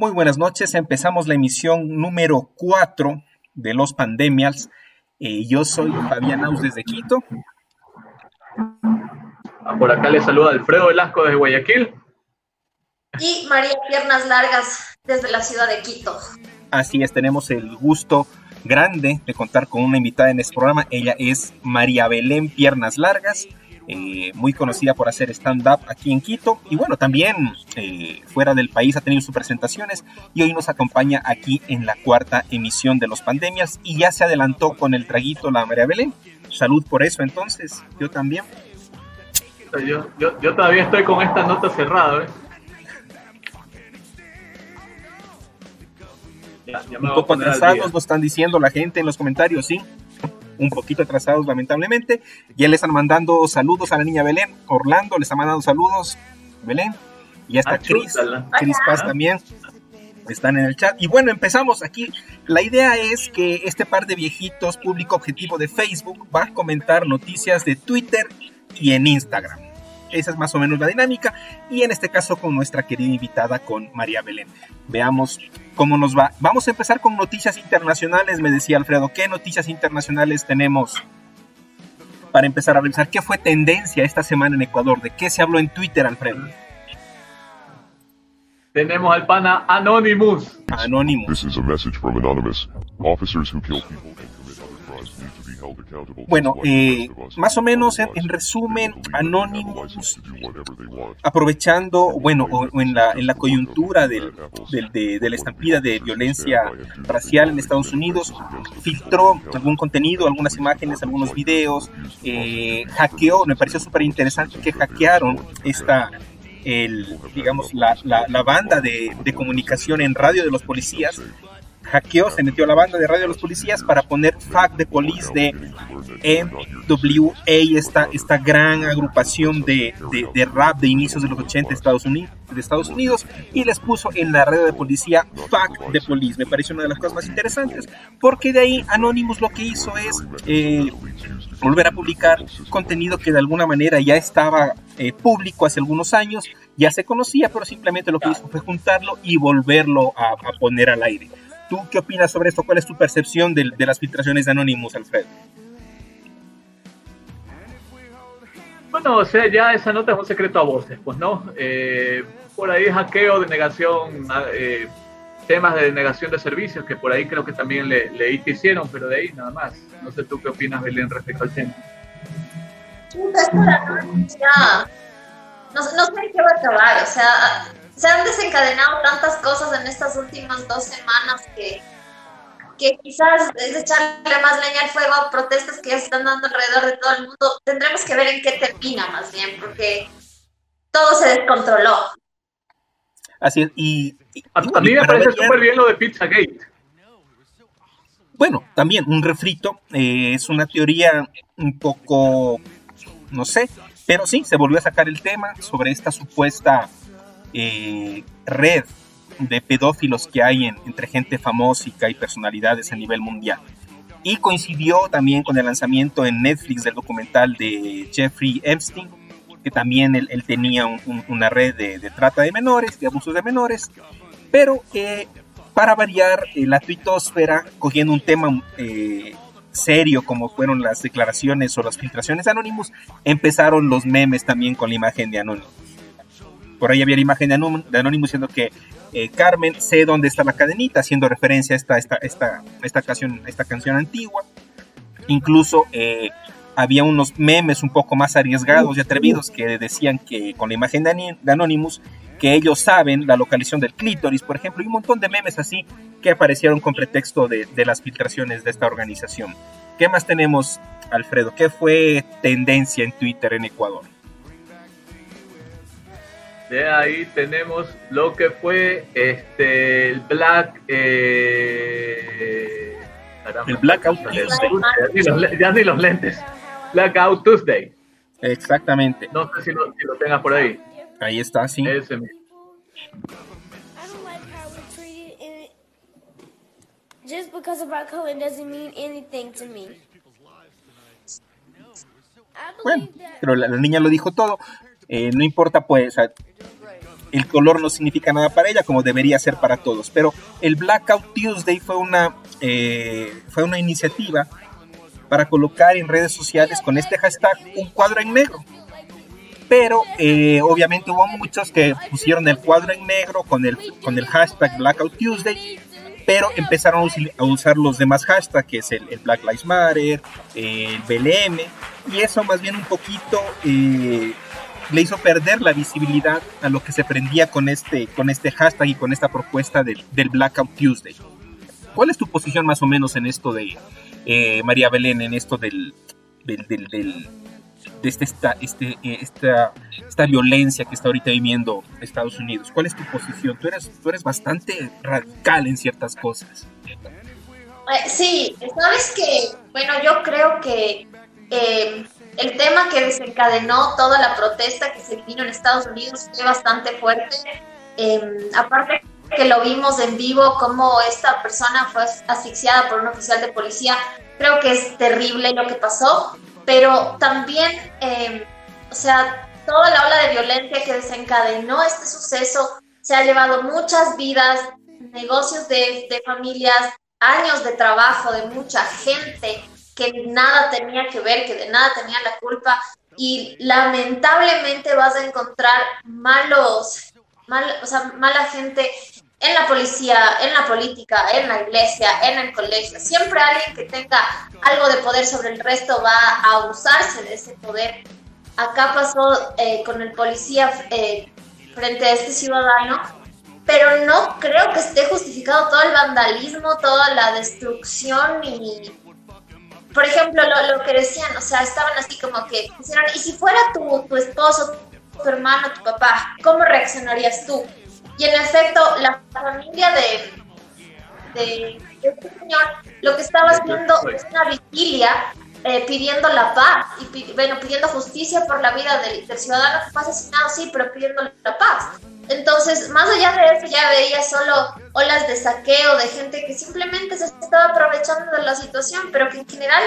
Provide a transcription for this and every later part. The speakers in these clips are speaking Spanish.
Muy buenas noches, empezamos la emisión número 4 de Los Pandemias. Eh, yo soy Fabián Aus desde Quito. Ah, por acá le saluda Alfredo Velasco desde Guayaquil. Y María Piernas Largas desde la ciudad de Quito. Así es, tenemos el gusto grande de contar con una invitada en este programa. Ella es María Belén Piernas Largas. Eh, muy conocida por hacer stand-up aquí en Quito y bueno, también eh, fuera del país ha tenido sus presentaciones y hoy nos acompaña aquí en la cuarta emisión de Los Pandemias y ya se adelantó con el traguito la María Belén. Salud por eso entonces, yo también. Yo, yo, todavía estoy con esta nota cerrada. ¿eh? Un poco atrasados, nos están diciendo la gente en los comentarios, sí un poquito atrasados lamentablemente. Ya le están mandando saludos a la niña Belén. Orlando le está mandando saludos. Belén. Y hasta Cris. Cris Paz también. Están en el chat. Y bueno, empezamos aquí. La idea es que este par de viejitos, público objetivo de Facebook, va a comentar noticias de Twitter y en Instagram. Esa es más o menos la dinámica. Y en este caso con nuestra querida invitada, con María Belén. Veamos cómo nos va. Vamos a empezar con noticias internacionales, me decía Alfredo. ¿Qué noticias internacionales tenemos? Para empezar a revisar, ¿qué fue tendencia esta semana en Ecuador? ¿De qué se habló en Twitter, Alfredo? Tenemos al pana Anonymous. Anonymous. This is a message from Anonymous. Officers who kill people bueno, eh, más o menos en, resumen, Anonymous, aprovechando, bueno, en, la, en la coyuntura del, de, la estampida de violencia racial en Estados Unidos, filtró algún contenido, algunas imágenes, algunos videos, eh, hackeó, me pareció súper interesante que hackearon esta, el, digamos, la, la, banda de, de, comunicación en radio de los policías hackeó, se metió a la banda de radio de los policías para poner Fact de Police de NWA, esta, esta gran agrupación de, de, rap de inicios de los 80 de Estados, Unidos, de Estados Unidos y les puso en la red de policía Fact de Police. Me parece una de las cosas más interesantes porque de ahí Anonymous lo que hizo es eh, volver a publicar contenido que de alguna manera ya estaba eh, público hace algunos años, ya se conocía, pero simplemente lo que hizo fue juntarlo y volverlo a poner al aire. ¿Tú qué opinas sobre esto? ¿Cuál es tu percepción de, las filtraciones de Anonymous, Alfred? Bueno, o sea, ya esa nota es un secreto a voces, pues, ¿no? Eh, por ahí hackeo, denegación, eh, temas de denegación de servicios, que por ahí creo que también le, leí que hicieron, pero de ahí nada más. No sé tú qué opinas, Belén, respecto al tema. No, no sé qué va a acabar, o sea, se han desencadenado tantas cosas en estas últimas dos semanas que, que quizás es echarle más leña al fuego a protestas que ya se están dando alrededor de todo el mundo. Tendremos que ver en qué termina más bien, porque todo se descontroló. Así es, y... a, mí me parece súper bien lo de Pizzagate. Bueno, también un refrito, eh, es una teoría un poco, no sé, pero sí, se volvió a sacar el tema sobre esta supuesta eh, red de pedófilos que hay entre gente famósica y personalidades a nivel mundial. Y coincidió también con el lanzamiento en Netflix del documental de Jeffrey Epstein, que también él, tenía una red de, trata de menores, de abusos de menores, pero eh, para variar eh, la tuitosfera, cogiendo un tema eh, serio como fueron las declaraciones o las filtraciones de empezaron los memes también con la imagen de Anonymous por ahí había la imagen de, Anónimo diciendo que eh, Carmen sé dónde está la cadenita, haciendo referencia a esta, esta, esta, esta, canción, esta canción antigua. Incluso eh, había unos memes un poco más arriesgados y atrevidos que decían que con la imagen de, Anonymous que ellos saben la localización del clítoris, por ejemplo, y un montón de memes así que aparecieron con pretexto de, de las filtraciones de esta organización. ¿Qué más tenemos, Alfredo? ¿Qué fue tendencia en Twitter en Ecuador? De ahí tenemos lo que fue este el Black eh, el Blackout Tuesday. Ya ni, los, lentes. Blackout Tuesday. Exactamente. No sé si lo, si lo tengas por ahí. Ahí está, sí. Ese mismo. Just because about color doesn't mean anything to me. Bueno, pero la, la niña lo dijo todo. Eh, no importa, pues, el color no significa nada para ella como debería ser para todos. Pero el Blackout Tuesday fue una, eh, fue una iniciativa para colocar en redes sociales con este hashtag un cuadro en negro. Pero eh, obviamente hubo muchos que pusieron el cuadro en negro con el, con el hashtag Blackout Tuesday, pero empezaron a usar los demás hashtags, que es el, Black Lives Matter, el BLM, y eso más bien un poquito eh, le hizo perder la visibilidad a lo que se prendía con este, con este hashtag y con esta propuesta del, del Blackout Tuesday. ¿Cuál es tu posición más o menos en esto de, eh, María Belén, en esto del, del, del, de este, esta, este, eh, esta, esta violencia que está ahorita viviendo Estados Unidos? ¿Cuál es tu posición? Tú eres, tú eres bastante radical en ciertas cosas. Eh, sí, sabes que, bueno, yo creo que el tema que desencadenó toda la protesta que se vino en Estados Unidos fue bastante fuerte. Em, aparte que lo vimos en vivo, cómo esta persona fue asfixiada por un oficial de policía, creo que es terrible lo que pasó, pero también, em, o sea, toda la ola de violencia que desencadenó este suceso se ha llevado muchas vidas, negocios de, de familias, años de trabajo de mucha gente que nada tenía que ver, que de nada tenía la culpa y lamentablemente vas a encontrar malos, mal, o sea, mala gente en la policía, en la política, en la iglesia, en el colegio. Siempre alguien que tenga algo de poder sobre el resto va a abusarse de ese poder. Acá pasó eh, con el policía eh, frente a este ciudadano, pero no creo que esté justificado todo el vandalismo, toda la destrucción y por ejemplo, lo, que decían, o sea, estaban así como que dijeron, ¿y si fuera tu, tu esposo, tu hermano, tu papá, cómo reaccionarías tú? Y en efecto, la familia de, de, este señor lo que estaba haciendo es una vigilia eh, pidiendo la paz y bueno, pidiendo justicia por la vida del, del, ciudadano que fue asesinado, sí, pero pidiendo la paz. Entonces, más allá de eso, ya veía solo olas de saqueo de gente que simplemente se estaba aprovechando de la situación, pero que en general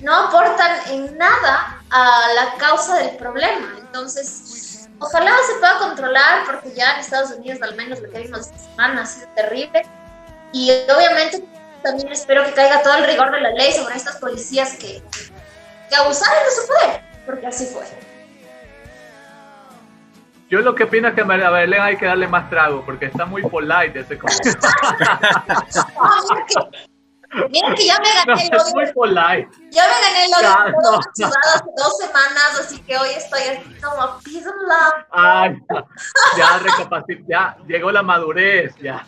no aportan en nada a la causa del problema. Entonces, ojalá se pueda controlar, porque ya en Estados Unidos, al menos lo que vimos esta semana, ha sido terrible. Y obviamente también espero que caiga todo el rigor de la ley sobre estas policías que, que abusaron de su poder, porque así fue. Yo lo que opino es que a Belén hay que darle más trago, porque está muy polite ese Miren que ya me gané el odio. polite. Ya me gané el odio no, hace dos semanas, así que hoy estoy así como peace and love. Ay, ya recapacité, ya llegó la madurez, ya.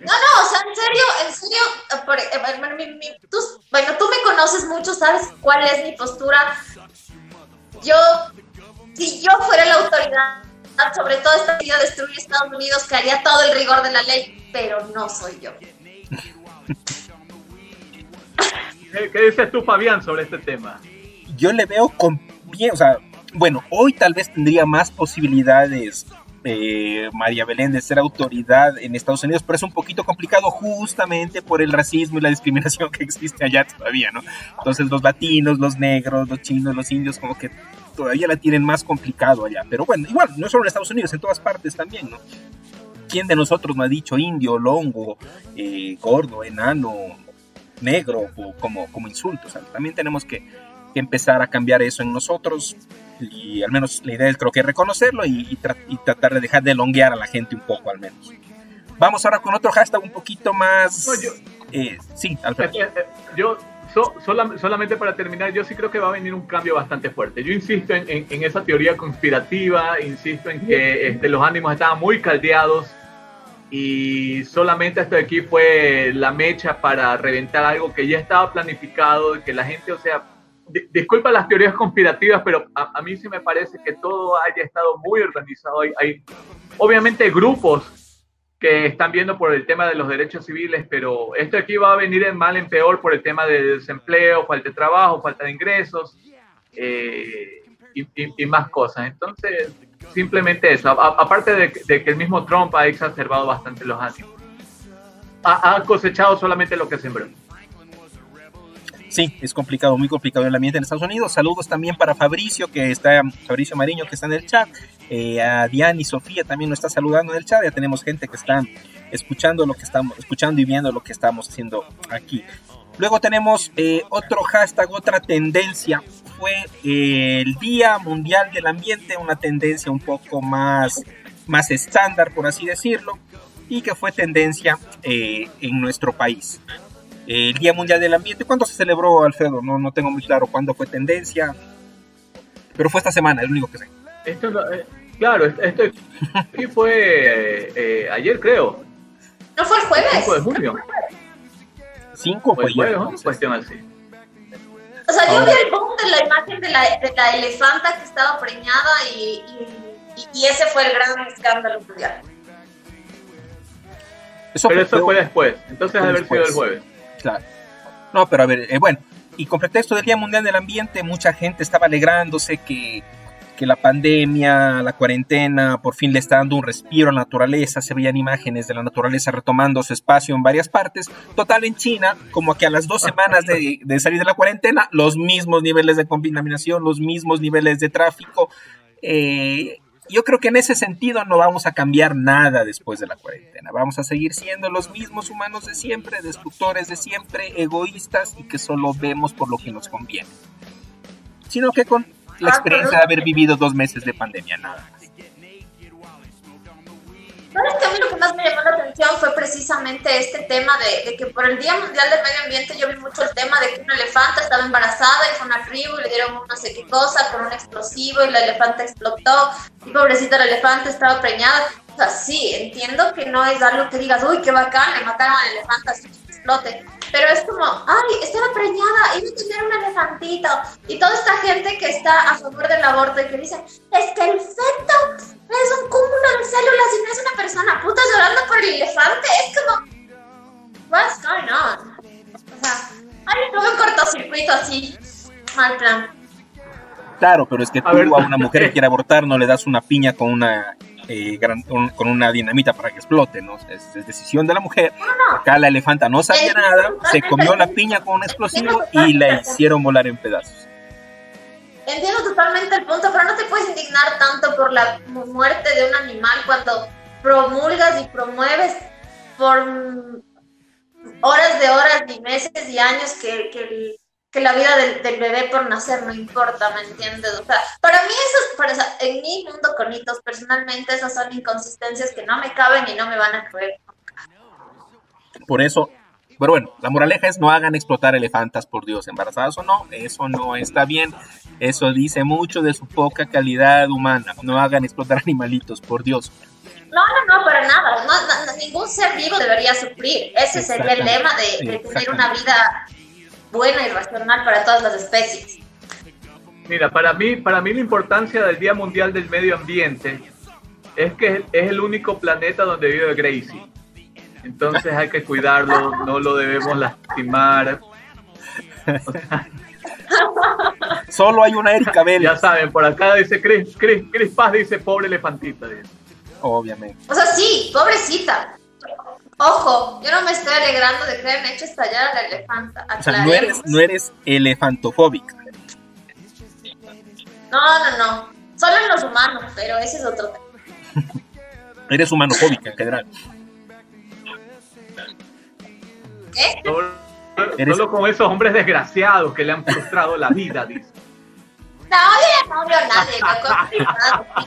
No, no, o sea, en serio, en serio, por, eh, tú, bueno, tú me conoces mucho, sabes cuál es mi postura. Yo si yo fuera la autoridad sobre todo esta idea de destruir Estados Unidos, que haría todo el rigor de la ley, pero no soy yo. ¿Qué, dices tú, Fabián, sobre este tema? Yo le veo con bien, o sea, bueno, hoy tal vez tendría más posibilidades eh, María Belén de ser autoridad en Estados Unidos, pero es un poquito complicado justamente por el racismo y la discriminación que existe allá todavía, ¿no? Entonces los latinos, los negros, los chinos, los indios, como que todavía la tienen más complicado allá. Pero bueno, igual, no solo en Estados Unidos, en todas partes también, ¿no? ¿Quién de nosotros me ha dicho indio, longo, eh, gordo, enano, negro como, como insulto? también tenemos que, empezar a cambiar eso en nosotros y al menos la idea es creo que reconocerlo y, tratar de dejar de longuear a la gente un poco al menos. Vamos ahora con otro hashtag un poquito más... Eh, sí, Alfredo. Eh, yo solamente para terminar, yo sí creo que va a venir un cambio bastante fuerte. Yo insisto en, esa teoría conspirativa, insisto en que este, los ánimos estaban muy caldeados y solamente esto de aquí fue la mecha para reventar algo que ya estaba planificado, que la gente, o sea, disculpa las teorías conspirativas, pero a, mí sí me parece que todo haya estado muy organizado. Hay, hay obviamente grupos que están viendo por el tema de los derechos civiles, pero esto aquí va a venir en mal en peor por el tema de desempleo, falta de trabajo, falta de ingresos eh, y, más cosas. Entonces, simplemente eso. aparte de, que el mismo Trump ha exacerbado bastante los ánimos. Ha, cosechado solamente lo que sembró. Sí, es complicado, muy complicado el ambiente en Estados Unidos. Saludos también para Fabricio, que está, Fabricio Mariño, que está en el chat. Eh, a Diane y Sofía también nos está saludando en el chat. Ya tenemos gente que está escuchando lo que estamos, escuchando y viendo lo que estamos haciendo aquí. Luego tenemos eh, otro hashtag, otra tendencia. Fue eh, el Día Mundial del Ambiente, una tendencia un poco más, más estándar, por así decirlo, y que fue tendencia en nuestro país el Día Mundial del Ambiente. ¿Cuándo se celebró, Alfredo? No, no tengo muy claro cuándo fue tendencia, pero fue esta semana, el único que sé. Esto, eh, claro, esto fue eh, eh, ayer, creo. ¿No fue el jueves? 5 de junio. 5 fue, fue ayer, cuestión así. O sea, yo vi el boom de la imagen de la, de la elefanta que estaba preñada y, y, ese fue el gran escándalo mundial. Pero eso fue después, entonces debe haber sido el jueves. No, pero a ver, eh, bueno, y con pretexto del Día Mundial del Ambiente, mucha gente estaba alegrándose que, que la pandemia, la cuarentena, por fin le está dando un respiro a la naturaleza. Se veían imágenes de la naturaleza retomando su espacio en varias partes. Total, en China, como que a las dos semanas de, de salir de la cuarentena, los mismos niveles de contaminación, los mismos niveles de tráfico. Eh, yo creo que en ese sentido no vamos a cambiar nada después de la cuarentena. Vamos a seguir siendo los mismos humanos de siempre, destructores de siempre, egoístas y que solo vemos por lo que nos conviene. Sino que con la experiencia de haber vivido dos meses de pandemia, nada ¿Sabes que a mí lo que más me llamó la atención fue precisamente este tema de, que por el Día Mundial del Medio Ambiente yo vi mucho el tema de que una elefanta estaba embarazada y fue una tribu y le dieron no sé con un explosivo y la elefanta explotó y pobrecita la elefanta estaba preñada. O sea, sí, entiendo que no es algo que digas, uy, qué bacán, le mataron a la elefanta así que explote. Pero es como, ay, estaba preñada, iba a tener un elefantito. Y toda esta gente que está a favor del aborto y que dice, es que el feto es un cúmulo de células y no es una persona puta llorando por el elefante. Es como, what's going on? O sea, ay, tuve un cortocircuito así, mal plan. Claro, pero es que tú a una mujer que quiere abortar no le das una piña con una eh, con una dinamita para que explote, ¿no? Es, decisión de la mujer. Acá la elefanta no sabía nada, se comió la piña con un explosivo y la hicieron volar en pedazos. Entiendo totalmente el punto, pero no te puedes indignar tanto por la muerte de un animal cuando promulgas y promueves por horas de horas y meses y años que, que que la vida del, bebé por nacer no importa, ¿me entiendes? O sea, para mí eso, para, en mi mundo con hitos, personalmente esas son inconsistencias que no me caben y no me van a caber. Por eso, pero bueno, la moraleja es no hagan explotar elefantas, por Dios, embarazadas o no, eso no está bien, eso dice mucho de su poca calidad humana, no hagan explotar animalitos, por Dios. No, no, no, para nada, ningún ser vivo debería sufrir, ese sería el lema de, de tener una vida buena y racional para todas las especies. Mira, para mí, para mí la importancia del Día Mundial del Medio Ambiente es que es el único planeta donde vive Gracie. Entonces hay que cuidarlo, no lo debemos lastimar. Solo hay una Erika Bell. Ya saben, por acá dice Chris, Chris, Chris Paz dice pobre elefantita. Obviamente. O sea, sí, pobrecita. Ojo, yo no me estoy alegrando de que hayan hecho estallar a la elefanta. O sea, no eres, no eres elefantofóbica. No, no, no. Solo en los humanos, pero ese es otro tema. eres humanofóbica en general. ¿Qué? Solo, con esos hombres desgraciados que le han frustrado la vida, dice. No, no odio a nadie, loco.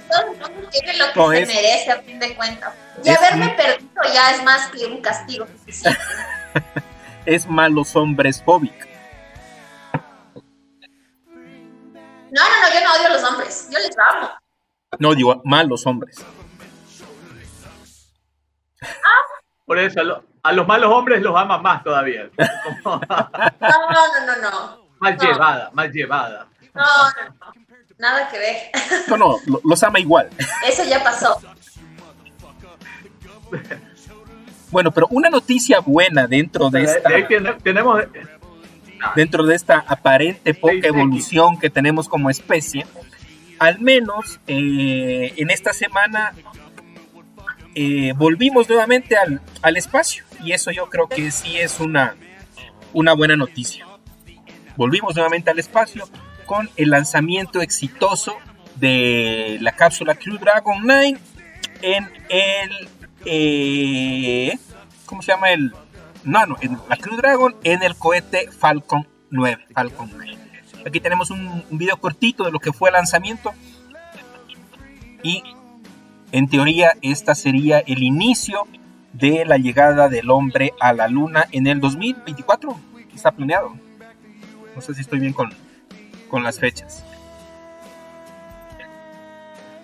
todo el mundo tiene lo que se merece a fin de cuentas. Y haberme perdido ya es más que un castigo. es malos hombres fóbica. No, no, no, yo no odio a los hombres, yo les amo. No, digo, malos hombres. Ah. Por eso, a, los malos hombres los ama más todavía. no, no, no, no. Mal llevada, mal llevada. No, no, no. Nada que ver. No, no, los ama igual. Eso ya pasó. Bueno, pero una noticia buena dentro de esta. Tenemos. Dentro de esta aparente poca evolución que tenemos como especie, al menos eh, en esta semana eh, volvimos nuevamente al, al, espacio. Y eso yo creo que sí es una, una buena noticia. volvimos nuevamente al espacio con el lanzamiento exitoso de la cápsula Crew Dragon 9 en el... Eh, ¿Cómo se llama el...? No, no, en la Crew Dragon en el cohete Falcon 9. Falcon 9. Aquí tenemos un, un video cortito de lo que fue el lanzamiento. Y en teoría esta sería el inicio de la llegada del hombre a la luna en el 2024. Está planeado. No sé si estoy bien con, con las fechas.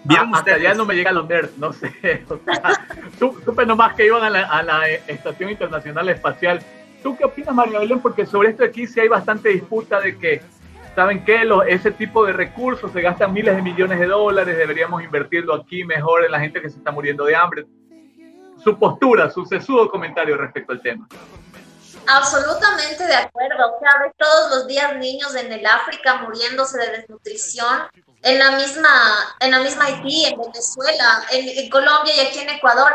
¿Vieron ah, ustedes? ya no me llegan los nerds, no sé. O sea, supe nomás que iban a la, a la, Estación Internacional Espacial. ¿Tú qué opinas, María Belén? Porque sobre esto aquí sí hay bastante disputa de que, ¿saben qué? Los, ese tipo de recursos se gastan miles de millones de dólares, deberíamos invertirlo aquí mejor en la gente que se está muriendo de hambre. Su postura, su sesudo comentario respecto al tema. Absolutamente de acuerdo. Sea, todos los días niños en el África muriéndose de desnutrición, en la misma, en la misma Haití, en Venezuela, en, Colombia y aquí en Ecuador.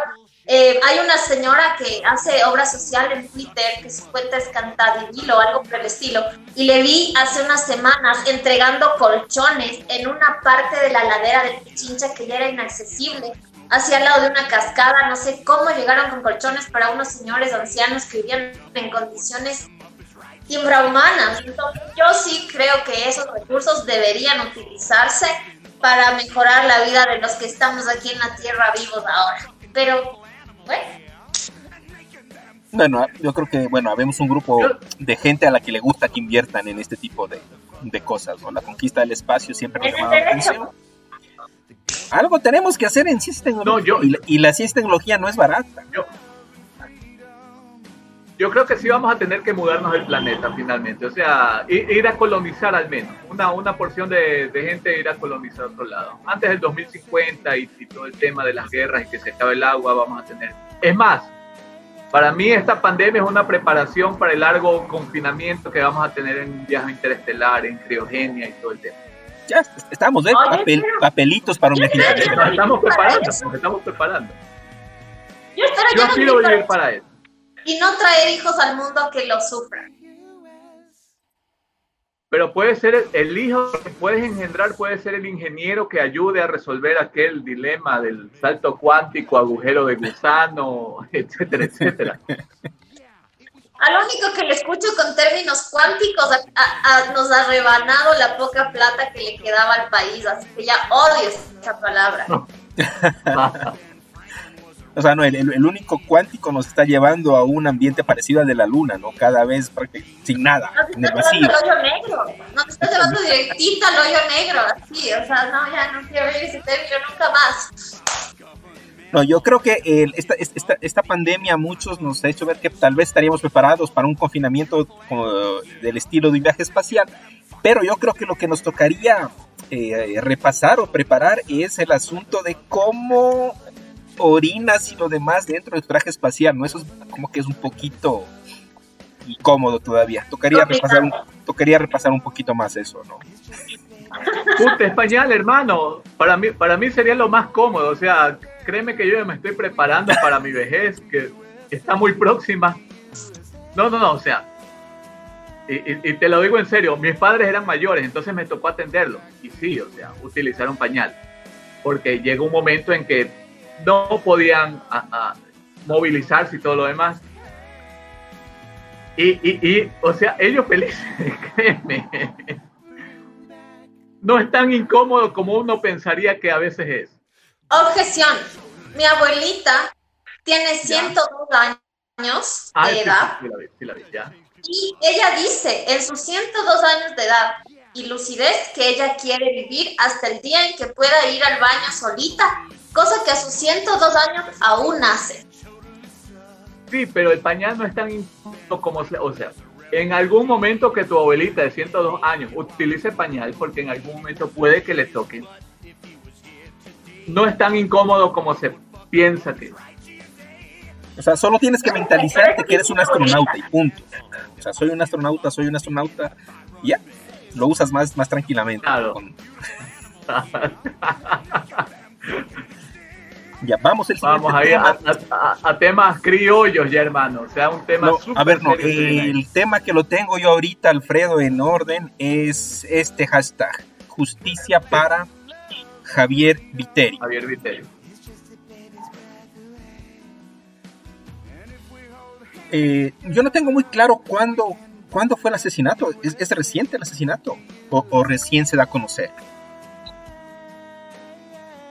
Eh, hay una señora que hace obra social en Twitter, que su cuenta es Cantadivilo o algo por el estilo, y le vi hace unas semanas entregando colchones en una parte de la ladera de Pichincha que ya era inaccesible hacia el lado de una cascada, no sé cómo llegaron con colchones para unos señores ancianos que vivían en condiciones infrahumanas. Entonces, yo sí creo que esos recursos deberían utilizarse para mejorar la vida de los que estamos aquí en la Tierra vivos ahora. Pero, bueno. Bueno, yo creo que, bueno, habemos un grupo de gente a la que le gusta que inviertan en este tipo de, de cosas, ¿no? La conquista del espacio siempre me ha llamado la atención algo tenemos que hacer en ciencia y tecnología. y, la, ciencia y tecnología no es barata. Yo, creo que sí vamos a tener que mudarnos del planeta finalmente. O sea, ir, a colonizar al menos. Una, una porción de, gente ir a colonizar otro lado. Antes del 2050 y, y todo el tema de las guerras y que se acabe el agua, vamos a tener. Es más, para mí esta pandemia es una preparación para el largo confinamiento que vamos a tener en viaje interestelar, en criogenia y todo el tema ya estamos, ¿eh? papelitos para un viaje Estamos preparando, estamos preparando. Yo espero Yo quiero vivir para eso. Y no traer hijos al mundo que lo sufran. Pero puede ser el, hijo que puedes engendrar, puede ser el ingeniero que ayude a resolver aquel dilema del salto cuántico, agujero de gusano, etcétera, etcétera. Al único que le escucho con términos cuánticos nos ha rebanado la poca plata que le quedaba al país, así que ya odio esa palabra. o sea, no, el, único cuántico nos está llevando a un ambiente parecido al de la luna, ¿no? Cada vez sin nada, nos en el vacío. Al hoyo negro, nos está llevando directito al hoyo negro, así, o sea, no, ya no quiero ver ese término nunca más. No, yo creo que esta, esta, esta, pandemia a muchos nos ha hecho ver que tal vez estaríamos preparados para un confinamiento del estilo de un viaje espacial, pero yo creo que lo que nos tocaría eh, repasar o preparar es el asunto de cómo orinas y lo demás dentro del traje espacial, ¿no? Eso es como que es un poquito incómodo todavía. Tocaría repasar un, tocaría repasar un poquito más eso, ¿no? Puta, español, hermano. Para mí, para mí sería lo más cómodo. O sea, créeme que yo me estoy preparando para mi vejez, que está muy próxima. No, no, no, o sea, y, te lo digo en serio, mis padres eran mayores, entonces me tocó atenderlos. Y sí, o sea, utilizar un pañal. Porque llegó un momento en que no podían movilizarse y todo lo demás. Y, y, o sea, ellos felices, créeme. No es tan incómodo como uno pensaría que a veces es. Objeción. Mi abuelita tiene 102 años ah, de edad. Y ella dice, en sus 102 años de edad y lucidez, que ella quiere vivir hasta el día en que pueda ir al baño solita, cosa que a sus 102 años aún hace. Sí, pero el pañal no es tan incómodo como, o sea, en algún momento que tu abuelita de 102 años utilice pañal, porque en algún momento puede que le toque, no es tan incómodo como se piensa que O sea, solo tienes que mentalizarte que eres un astronauta y punto. O sea, soy un astronauta, soy un astronauta, y ya, lo usas más, más tranquilamente. Ya, vamos el siguiente Vamos ahí tema. a, a- a temas criollos ya, hermano. O sea, un tema No, súper a ver, no, el tema que lo tengo yo ahorita, Alfredo, en orden, es este hashtag, justicia para Javier Viteri. Javier Viteri. Eh, yo no tengo muy claro cuándo, cuándo fue el asesinato. ¿Es, es reciente el asesinato? O, o recién se da a conocer?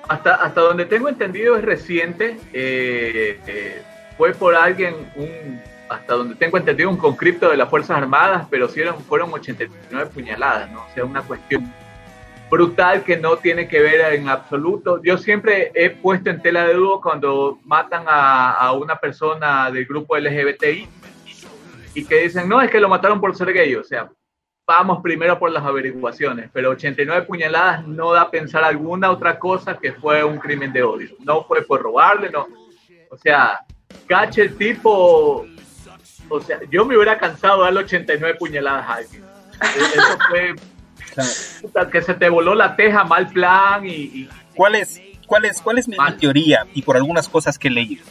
Hasta, hasta donde tengo entendido es reciente. eh, eh, fue por alguien, un, hasta donde tengo entendido, un conscripto de las Fuerzas Armadas, pero sí eran, fueron 89 puñaladas, ¿no? O sea, una cuestión brutal que no tiene que ver en absoluto. Yo siempre he puesto en tela de duda cuando matan a, una persona del grupo LGBTI y que dicen, no, es que lo mataron por ser gay. O sea, vamos primero por las averiguaciones, pero 89 puñaladas no da a pensar alguna otra cosa que fue un crimen de odio. No fue por robarle, no. O sea, cache el tipo. O sea, yo me hubiera cansado de darle 89 puñaladas a alguien. E- Eso fue que se te voló la teja, mal plan y, y ¿Cuál es, cuál es, cuál es mi, mi Mal. teoría y por algunas cosas que he leído?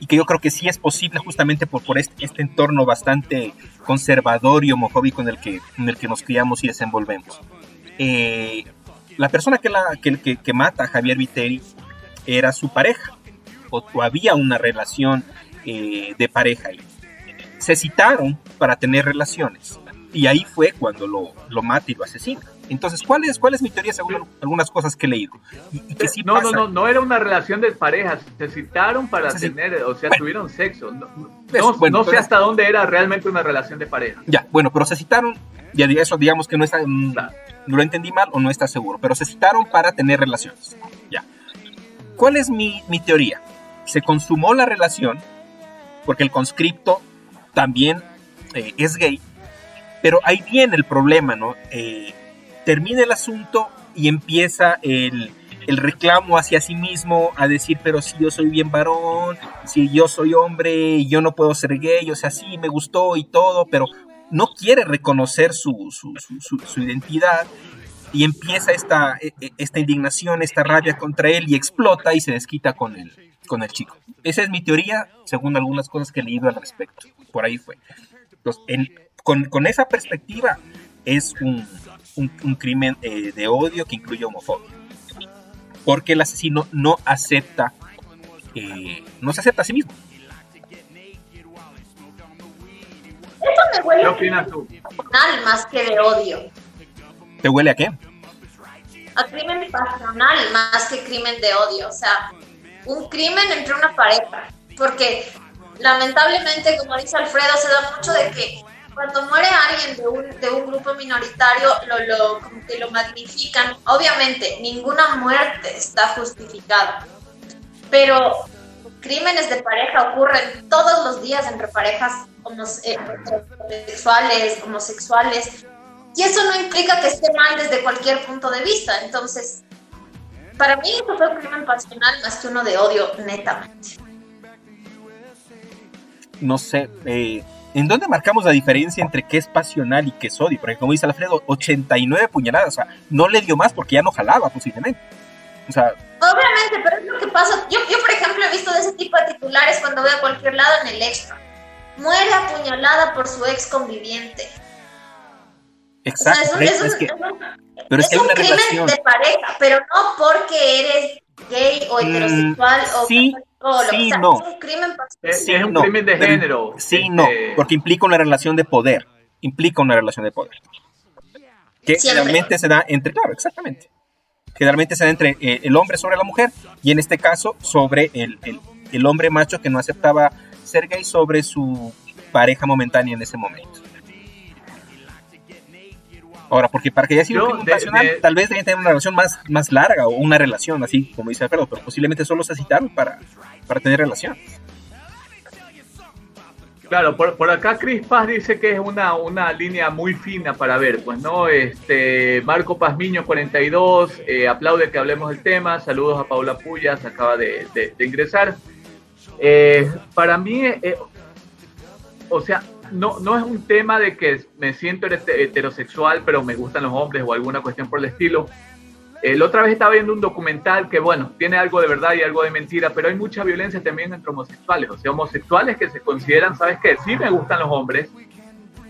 Y que yo creo que sí es posible justamente por, por este, este entorno bastante conservador y homofóbico en el que, en el que nos criamos y desenvolvemos. Eh, la persona que, la, que, que- que mata a Javier Viteri era su pareja, o, o había una relación eh, de pareja ahí. Se citaron para tener relaciones, y ahí fue cuando lo, lo mata y lo asesina. Entonces, ¿cuál es, cuál es mi teoría según algunas cosas que he leído? Y, y que sí no, no, pasa. no, no era una relación de parejas, se citaron para tener, o sea, Bueno. tuvieron sexo. No, no- bueno, no sé pero- hasta dónde era realmente una relación de pareja. Ya, bueno, pero se citaron, ya de eso digamos que no está, mm, Claro. no lo entendí mal o no está seguro, pero se citaron para tener relaciones. Ya. ¿Cuál es mi, mi teoría? Se consumó la relación porque el conscripto también eh, es gay, pero ahí viene el problema, ¿no? Eh, termina el asunto y empieza el, el reclamo hacia sí mismo a decir, pero si yo soy bien varón, si yo soy hombre, yo no puedo ser gay, o sea, sí, me gustó y todo, pero no quiere reconocer su, su, su- identidad y empieza esta, e- e- esta indignación, esta rabia contra él y explota y se desquita con el, con el chico. Esa es mi teoría, según algunas cosas que he leído al respecto. Por ahí fue. Entonces, en- con, con esa perspectiva, es un, un- un crimen eh, de odio que incluye homofobia. Porque el asesino no acepta, eh, no se acepta a sí mismo. Eso me huele ¿Qué a opinas tú? pasional más que de odio. ¿Te huele a qué? A crimen pasional más que crimen de odio. O sea, un crimen entre una pareja. Porque lamentablemente, como dice Alfredo, se da mucho de que cuando muere alguien de un, de un grupo minoritario, lo, lo, como que lo magnifican. Obviamente, ninguna muerte está justificada. Pero crímenes de pareja ocurren todos los días entre parejas eh, heterosexuales, homosexuales, y eso no implica que esté mal desde cualquier punto de vista. Entonces, para mí eso fue un crimen pasional más que uno de odio, netamente. no sé, eh, ¿en dónde marcamos la diferencia entre qué es pasional y qué es odio? Porque como dice Alfredo, 89 puñaladas, o sea, no le dio más porque ya no jalaba posiblemente. O sea, Obviamente, pero es lo que pasa. Yo, yo, por ejemplo, he visto de ese tipo de titulares cuando veo a cualquier lado en el extra. Muere apuñalada por su ex conviviente. exacto, o sea, es, es, un- es es que, pero es es que hay un una crimen relación. de pareja, pero no porque eres gay o heterosexual o Mm, sí, católico o lo sí, que no. Es un crimen. Es, Sí, es un no, crimen de género. Sí, Este, no, porque implica una relación de poder. Implica una relación de poder. Que Siempre. generalmente se da entre, claro, exactamente. Generalmente se da entre eh, el hombre sobre la mujer y en este caso sobre el, el- el hombre macho que no aceptaba ser gay sobre su pareja momentánea en ese momento. Ahora, porque para que haya sido un crimen de- tal vez deben tener una relación más, más larga o una relación así, como dice Alfredo, pero posiblemente solo se citaron para, para tener relaciones. Claro, por, por acá Cris Paz dice que es una, una línea muy fina para ver, pues no, este Marco Pazmiño 42, eh, aplaude que hablemos del tema, saludos a Paula Puyas, acaba de, de- de ingresar. Eh, para mí, eh, o sea, no, no es un tema de que me siento hete- heterosexual, pero me gustan los hombres o alguna cuestión por el estilo. la otra vez estaba viendo un documental que, bueno, tiene algo de verdad y algo de mentira, pero hay mucha violencia también entre homosexuales. O sea, homosexuales que se consideran, ¿sabes qué? Sí me gustan los hombres,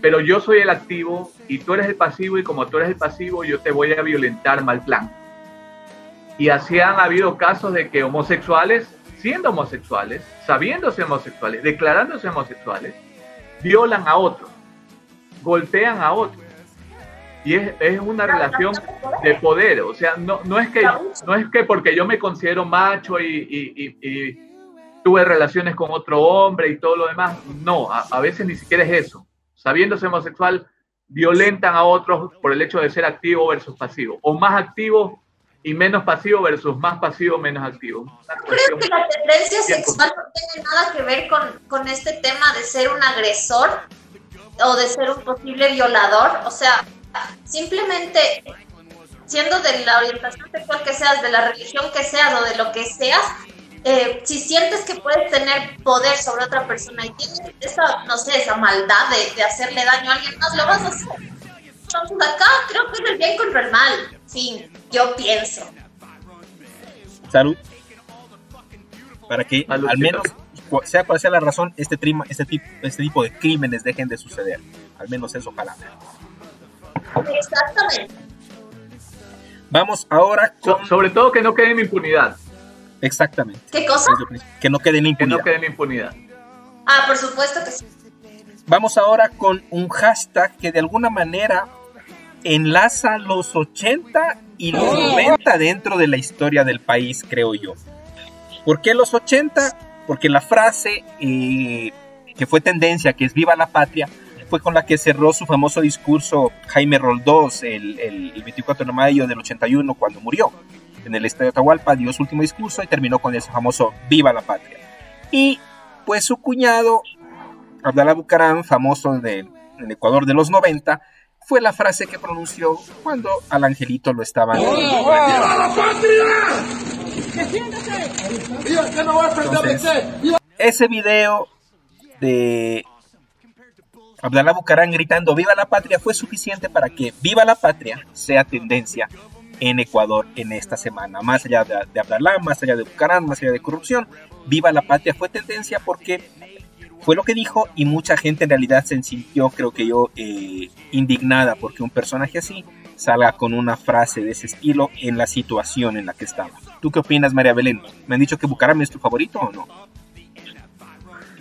pero yo soy el activo y tú eres el pasivo y como tú eres el pasivo, yo te voy a violentar mal plan. Y así han habido casos de que homosexuales, siendo homosexuales, sabiéndose homosexuales, declarándose homosexuales, violan a otros, golpean a otros y es, es una relación de poder, o sea, no, no, es que, no es que porque yo me considero macho y, y, y, tuve relaciones con otro hombre y todo lo demás, no, a, a, veces ni siquiera es eso. Sabiéndose homosexual, violentan a otros por el hecho de ser activo versus pasivo, o más activo y menos pasivo versus más pasivo, menos activo. Creo que la tendencia sexual no tiene nada que ver con, con este tema de ser un agresor o de ser un posible violador, o sea, simplemente siendo de la orientación sexual que seas, de la religión que seas o de lo que seas, eh, si sientes que puedes tener poder sobre otra persona y tienes esa, no sé, esa maldad de, de hacerle daño a alguien más, lo vas a hacer. Entonces acá creo que es el bien contra el mal, sí, yo pienso. Salud. Para que al menos, sea cual sea la razón, este, trima, este, tipo, este tipo de crímenes dejen de suceder. Al menos eso, ojalá. Exactamente. Vamos ahora con... So, sobre todo que no quede en impunidad. Exactamente. ¿Qué cosa? Que no quede en impunidad. Que no quede en impunidad. Ah, por supuesto que sí. Vamos ahora con un hashtag que de alguna manera enlaza los 80 y los 90 dentro de la historia del país, creo yo. ¿Por qué los 80? Porque la frase eh, que fue tendencia, que es Viva la Patria, fue con la que cerró su famoso discurso Jaime Roldós el, el, el 24 de mayo del 81 cuando murió. En el estadio Atahualpa dio su último discurso y terminó con ese famoso Viva la Patria. Y pues su cuñado, Abdalá Bucaram, famoso de, Ecuador de los 90, fue la frase que pronunció cuando al angelito lo estaban... ¡Viva la patria! Entonces, ese video de Abdalá Bucarán gritando Viva la Patria fue suficiente para que Viva la Patria sea tendencia en Ecuador en esta semana. Más allá de, de Abdalá, más allá de Bucarán, más allá de corrupción, Viva la Patria fue tendencia porque fue lo que dijo y mucha gente en realidad se sintió, creo que yo, eh, indignada porque un personaje así salga con una frase de ese estilo en la situación en la que estaba. ¿Tú qué opinas, María Belén? ¿Me han dicho que Bucaram es tu favorito o no?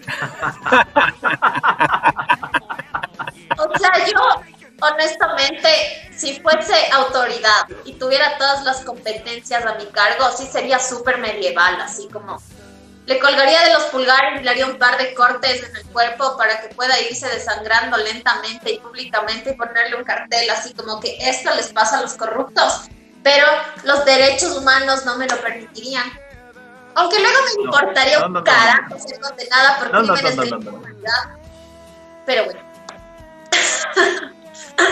o sea, yo honestamente, si fuese autoridad y tuviera todas las competencias a mi cargo, sí sería súper medieval, así como le colgaría de los pulgares y le haría un par de cortes en el cuerpo para que pueda irse desangrando lentamente y públicamente y ponerle un cartel así como que esto les pasa a los corruptos, pero los derechos humanos no me lo permitirían. Aunque luego me importaría no, no, no, un carajo ser condenada por crímenes de impunidad. Pero bueno.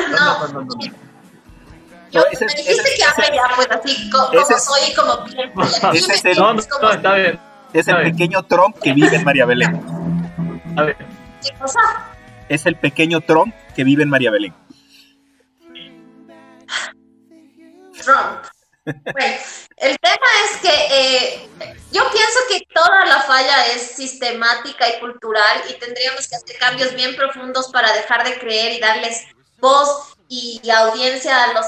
no, Yo, me dijiste que hable ya, pues así como, como soy y como pienso. Ese es el, no, no, está bien. Es el pequeño Trump que vive en María Belén. A ver. ¿Qué cosa? Es el pequeño Trump que vive en María Belén. Trump. Bueno, el tema es que eh, yo pienso que toda la falla es sistemática y cultural y tendríamos que hacer cambios bien profundos para dejar de creer y darles voz y, y audiencia a los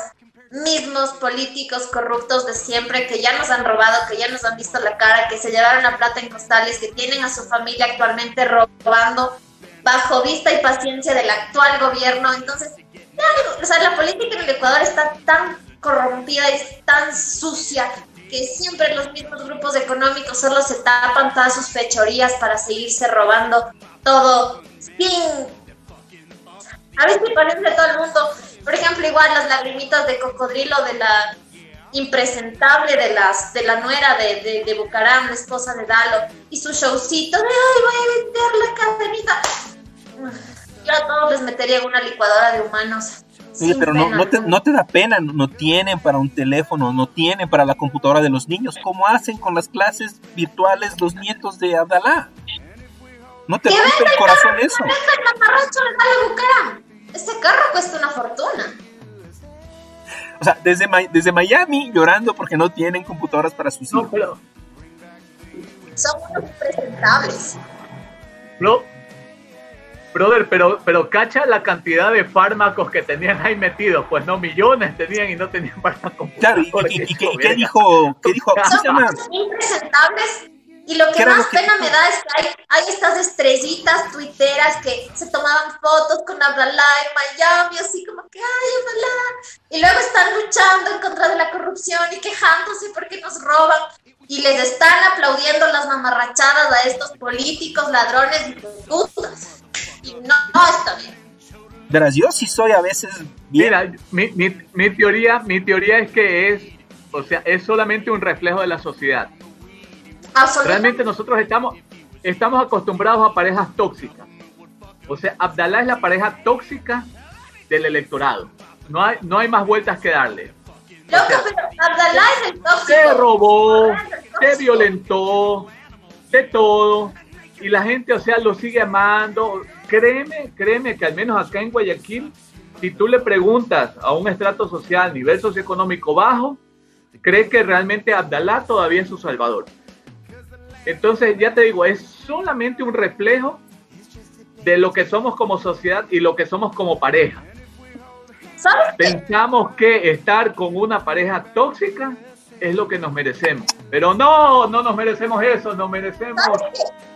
mismos políticos corruptos de siempre que ya nos han robado, que ya nos han visto la cara, que se llevaron la plata en costales, que tienen a su familia actualmente robando bajo vista y paciencia del actual gobierno. Entonces, ya, o sea, la política en el Ecuador está tan corrompida y tan sucia que siempre los mismos grupos económicos solo se tapan todas sus fechorías para seguirse robando todo sin... A si parece todo el mundo por ejemplo, igual las lagrimitas de cocodrilo de la impresentable de las de la nuera de, de, de Bucaram, la esposa de Dalo, y su showcito de ay voy a vender la cadenita. Yo a todos les metería una licuadora de humanos. Sí, pero no, no, te, no te da pena, no tienen para un teléfono, no tienen para la computadora de los niños. ¿Cómo hacen con las clases virtuales los nietos de Abdalá? ¿No te rompe el corazón eso? Sea, desde, desde Miami llorando porque no tienen computadoras para sus hijos. pero... Son unos presentables. No, Brother, pero, pero cacha la cantidad de fármacos que tenían ahí metidos, pues no millones tenían y no tenían para Claro, ¿y, y, qué dijo? ¿Qué dijo? Son impresentables y lo que más pena me da es que hay, hay, estas estrellitas tuiteras que se tomaban fotos con Abdalá en Miami, así como que, ay, Abdalá. Y luego están luchando en contra de la corrupción y quejándose porque nos roban. Y les están aplaudiendo las mamarrachadas a estos políticos, ladrones y putas. Y no, no está bien. Verás, yo sí soy a veces Mira, mi, mi, mi, teoría, mi teoría es que es, o sea, es solamente un reflejo de la sociedad. Realmente nosotros estamos, estamos acostumbrados a parejas tóxicas. O sea, Abdalá es la pareja tóxica del electorado. No hay, no hay más vueltas que darle. Loco, pero Abdalá es el tóxico. Se robó, se violentó, de todo. Y la gente, o sea, lo sigue amando. Créeme, créeme que al menos acá en Guayaquil, si tú le preguntas a un estrato social, nivel socioeconómico bajo, cree que realmente Abdalá todavía es su salvador. Entonces, ya te digo, es solamente un reflejo de lo que somos como sociedad y lo que somos como pareja. Pensamos que estar con una pareja tóxica es lo que nos merecemos. Pero no, no nos merecemos eso, nos merecemos.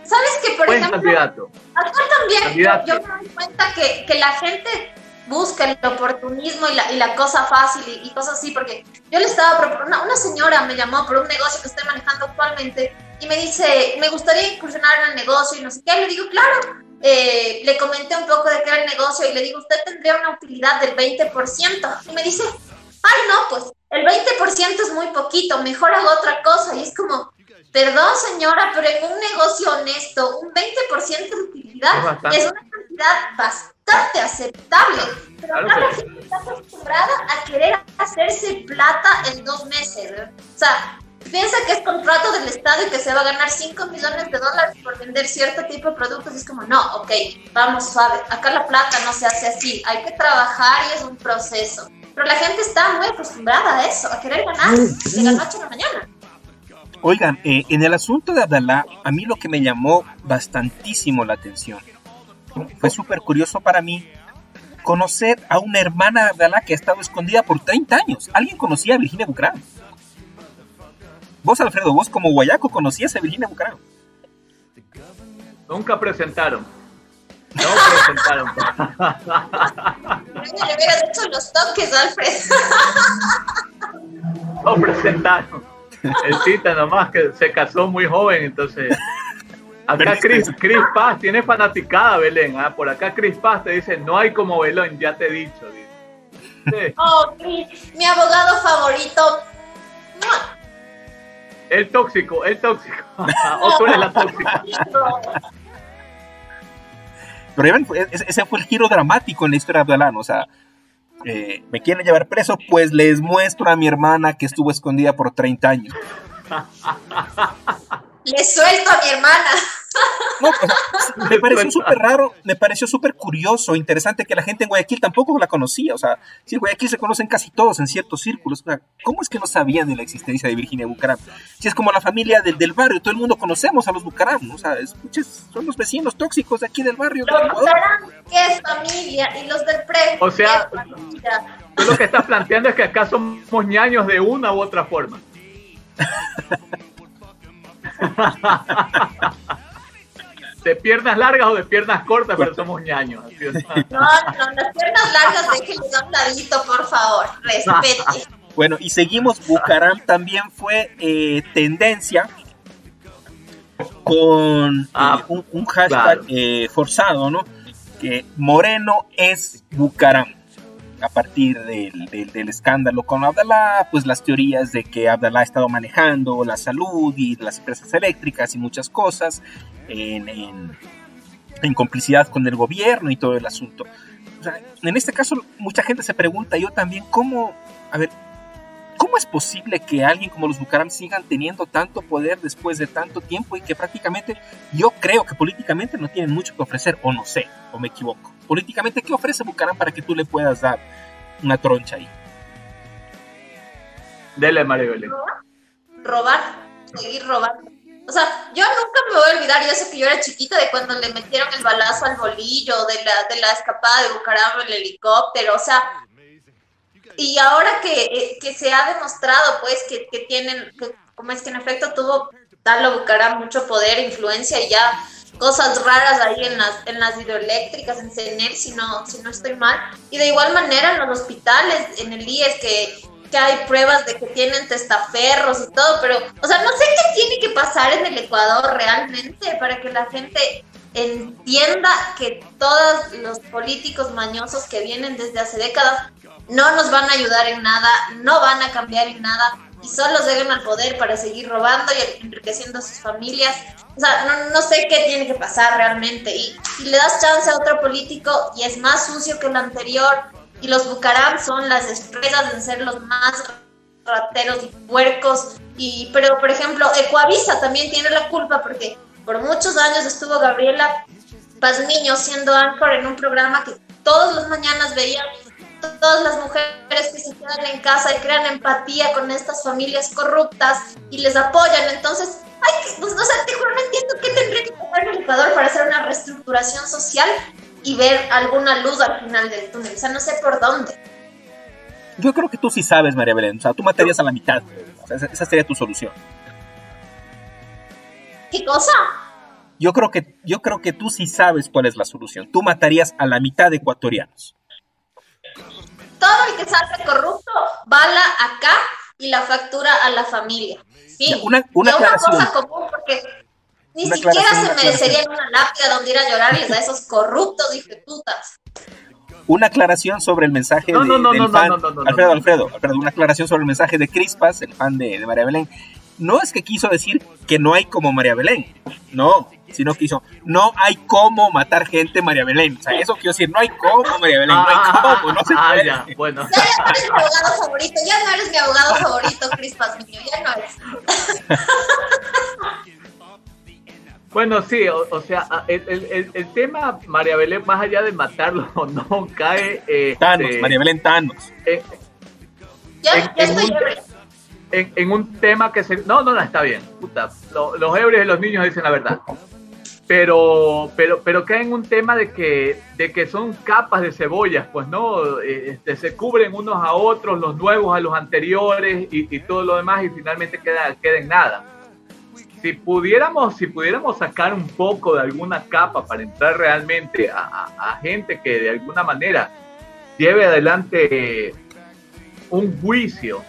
¿Sabes que, por ejemplo, candidato. acá también yo, me doy cuenta que, que la gente busca el oportunismo y la, y la cosa fácil y, cosas así, porque yo le estaba proponiendo, una, señora me llamó por un negocio que estoy manejando actualmente y me dice, me gustaría incursionar en el negocio y no sé qué, le digo, claro, eh, le comenté un poco de qué era el negocio y le digo, usted tendría una utilidad del 20%. Y me dice, ay, no, pues el 20% es muy poquito, mejor hago otra cosa. Y es como, perdón señora, pero en un negocio honesto, un 20% de utilidad es, una cantidad bastante aceptable. Pero acá la gente está acostumbrada a querer hacerse plata en dos meses. O sea, piensa que es contrato del Estado y que se va a ganar 5 millones de dólares por vender cierto tipo de productos. Y es como, no, ok, vamos suave. Acá la plata no se hace así. Hay que trabajar y es un proceso. Pero la gente está muy acostumbrada a eso, a querer ganar de la noche a la mañana. Oigan, eh, en el asunto de Abdalá, a mí lo que me llamó bastantísimo la atención fue súper curioso para mí conocer a una hermana de Abdalá que ha estado escondida por 30 años. ¿Alguien conocía a Virginia Bucrán? Vos, Alfredo, vos como guayaco conocías a Virginia Bucrán. Nunca presentaron. No presentaron. le hubieras hecho los toques, Alfred. No presentaron. El cita nomás que se casó muy joven, entonces. Acá Chris, Chris Paz tiene fanaticada, Belén. ¿ah? Por acá Chris Paz te dice, no hay como Belén, ya te he dicho. Oh, Chris, mi abogado favorito. El tóxico, el tóxico. o tú eres la tóxica. Pero ese fue el giro dramático en la historia de Abdalán. O sea, eh, me quieren llevar preso, pues les muestro a mi hermana que estuvo escondida por 30 años. Le suelto a mi hermana. Me pareció súper raro, me pareció súper curioso, interesante que la gente en Guayaquil tampoco la conocía. O sea, si en Guayaquil se conocen casi todos en ciertos círculos. ¿Cómo es que no sabían de la existencia de Virginia Bucaram? Si es como la familia del, del barrio, todo el mundo conocemos a los Bucaram. O sea, escuches, son los vecinos tóxicos de aquí del barrio. Los Bucaram, que es familia, y los del pre. O sea, tú lo que estás planteando es que acá somos ñaños de una u otra forma. de piernas largas o de piernas cortas, pero somos ñaños. No, no, las piernas largas déjenle un ladito, por favor, respete. Bueno, y seguimos, Bucaram también fue eh, tendencia con ah, eh, un, hashtag eh, forzado, ¿no? Que Moreno es Bucaram a partir del, escándalo con Abdalá, pues las teorías de que Abdalá ha estado manejando la salud y las empresas eléctricas y muchas cosas en, complicidad con el gobierno y todo el asunto. en este caso, mucha gente se pregunta, yo también, ¿cómo, a ver, ¿cómo es posible que alguien como los Bucaram sigan teniendo tanto poder después de tanto tiempo y que prácticamente, yo creo que políticamente no tienen mucho que ofrecer, o no sé, o me equivoco? Políticamente, ¿qué ofrece Bucaram para que tú le puedas dar una troncha ahí? Dele, María Belén. Robar, seguir robando. O sea, yo nunca me voy a olvidar, yo sé que yo era chiquita, de cuando le metieron el balazo al bolillo, de la, de la escapada de Bucaramanga, el helicóptero, o sea, y ahora que, que se ha demostrado, pues, que, que tienen, que, como es que en efecto tuvo Dalo Bucaram mucho poder, influencia y ya cosas raras ahí en las, en las hidroeléctricas, en CENEL, si no, si no estoy mal. Y de igual manera en los hospitales, en el IES, que, que hay pruebas de que tienen testaferros y todo, pero, o sea, no sé qué tiene que pasar en el Ecuador realmente para que la gente entienda que todos los políticos mañosos que vienen desde hace décadas no nos van a ayudar en nada, no van a cambiar en nada y solo lleguen al poder para seguir robando y enriqueciendo a sus familias. O sea, no, no, sé qué tiene que pasar realmente. Y si le das chance a otro político y es más sucio que el anterior, y los Bucaram son las estrellas en ser los más rateros y puercos. Y, pero, por ejemplo, Ecuavisa también tiene la culpa porque por muchos años estuvo Gabriela Pazmiño siendo anchor en un programa que todas las mañanas veían todas las mujeres que se quedan en casa y crean empatía con estas familias corruptas y les apoyan. Entonces, ay, pues no sé, te juro, no entiendo qué tendría que pasar el Ecuador para hacer una reestructuración social y ver alguna luz al final del túnel. O sea, no sé por dónde. Yo creo que tú sí sabes, María Belén. O sea, tú matarías a la mitad. O sea, esa sería tu solución. ¿Qué cosa? Yo creo que, yo creo que tú sí sabes cuál es la solución. Tú matarías a la mitad de ecuatorianos todo el que salga corrupto bala acá y la factura a la familia. Sí, una, una, una cosa común porque ni siquiera se merecerían una lápida donde ir a llorarles a esos corruptos y putas. Una aclaración sobre el mensaje no, de, no, no, del no, fan. no, no, no, Alfredo, Alfredo, Alfredo, una aclaración sobre el mensaje de Crispas, el fan de, de María Belén. No es que quiso decir que no hay como María Belén, no, sino que hizo, no hay cómo matar gente María Belén. O sea, eso quiero decir, no hay cómo María Belén, no hay cómo, no se Ah, puede. ya, bueno. Ya no eres mi abogado favorito, ya no eres mi abogado favorito, Cris Pazmiño, ya no eres. Bueno, sí, o, o sea, el, el- el- el tema María Belén, más allá de matarlo o no, cae eh, Thanos, este, María Belén Thanos. en, Ya, estoy un-. En- en un tema que se... No, no, no, está bien. Puta, lo- los ebrios y los niños dicen la verdad. Pero, pero, pero cae en un tema de que, de que son capas de cebollas, pues, ¿no? Eh, Este, se cubren unos a otros, los nuevos a los anteriores y, y todo lo demás y finalmente queda, queda en nada. Si pudiéramos, si pudiéramos sacar un poco de alguna capa para entrar realmente a, a- a gente que de alguna manera lleve adelante un juicio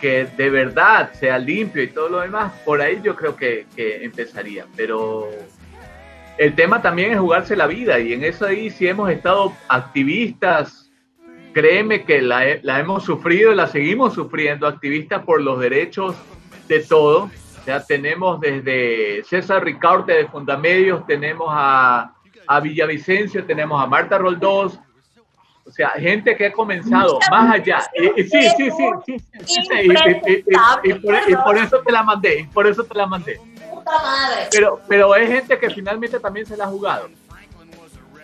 que de verdad sea limpio y todo lo demás, por ahí yo creo que, que empezaría. Pero el tema también es jugarse la vida y en eso ahí si hemos estado activistas, créeme que la, la hemos sufrido y la seguimos sufriendo, activistas por los derechos de todo. O sea, tenemos desde César Ricaurte de Fundamedios, tenemos a, a Villavicencio, tenemos a Marta Roldós, o sea, gente que ha comenzado más allá. Y, sí, sí, sí, sí, y- por, eso te la mandé, y por eso te la mandé. Puta madre. Pero, pero hay gente que finalmente también se la ha jugado.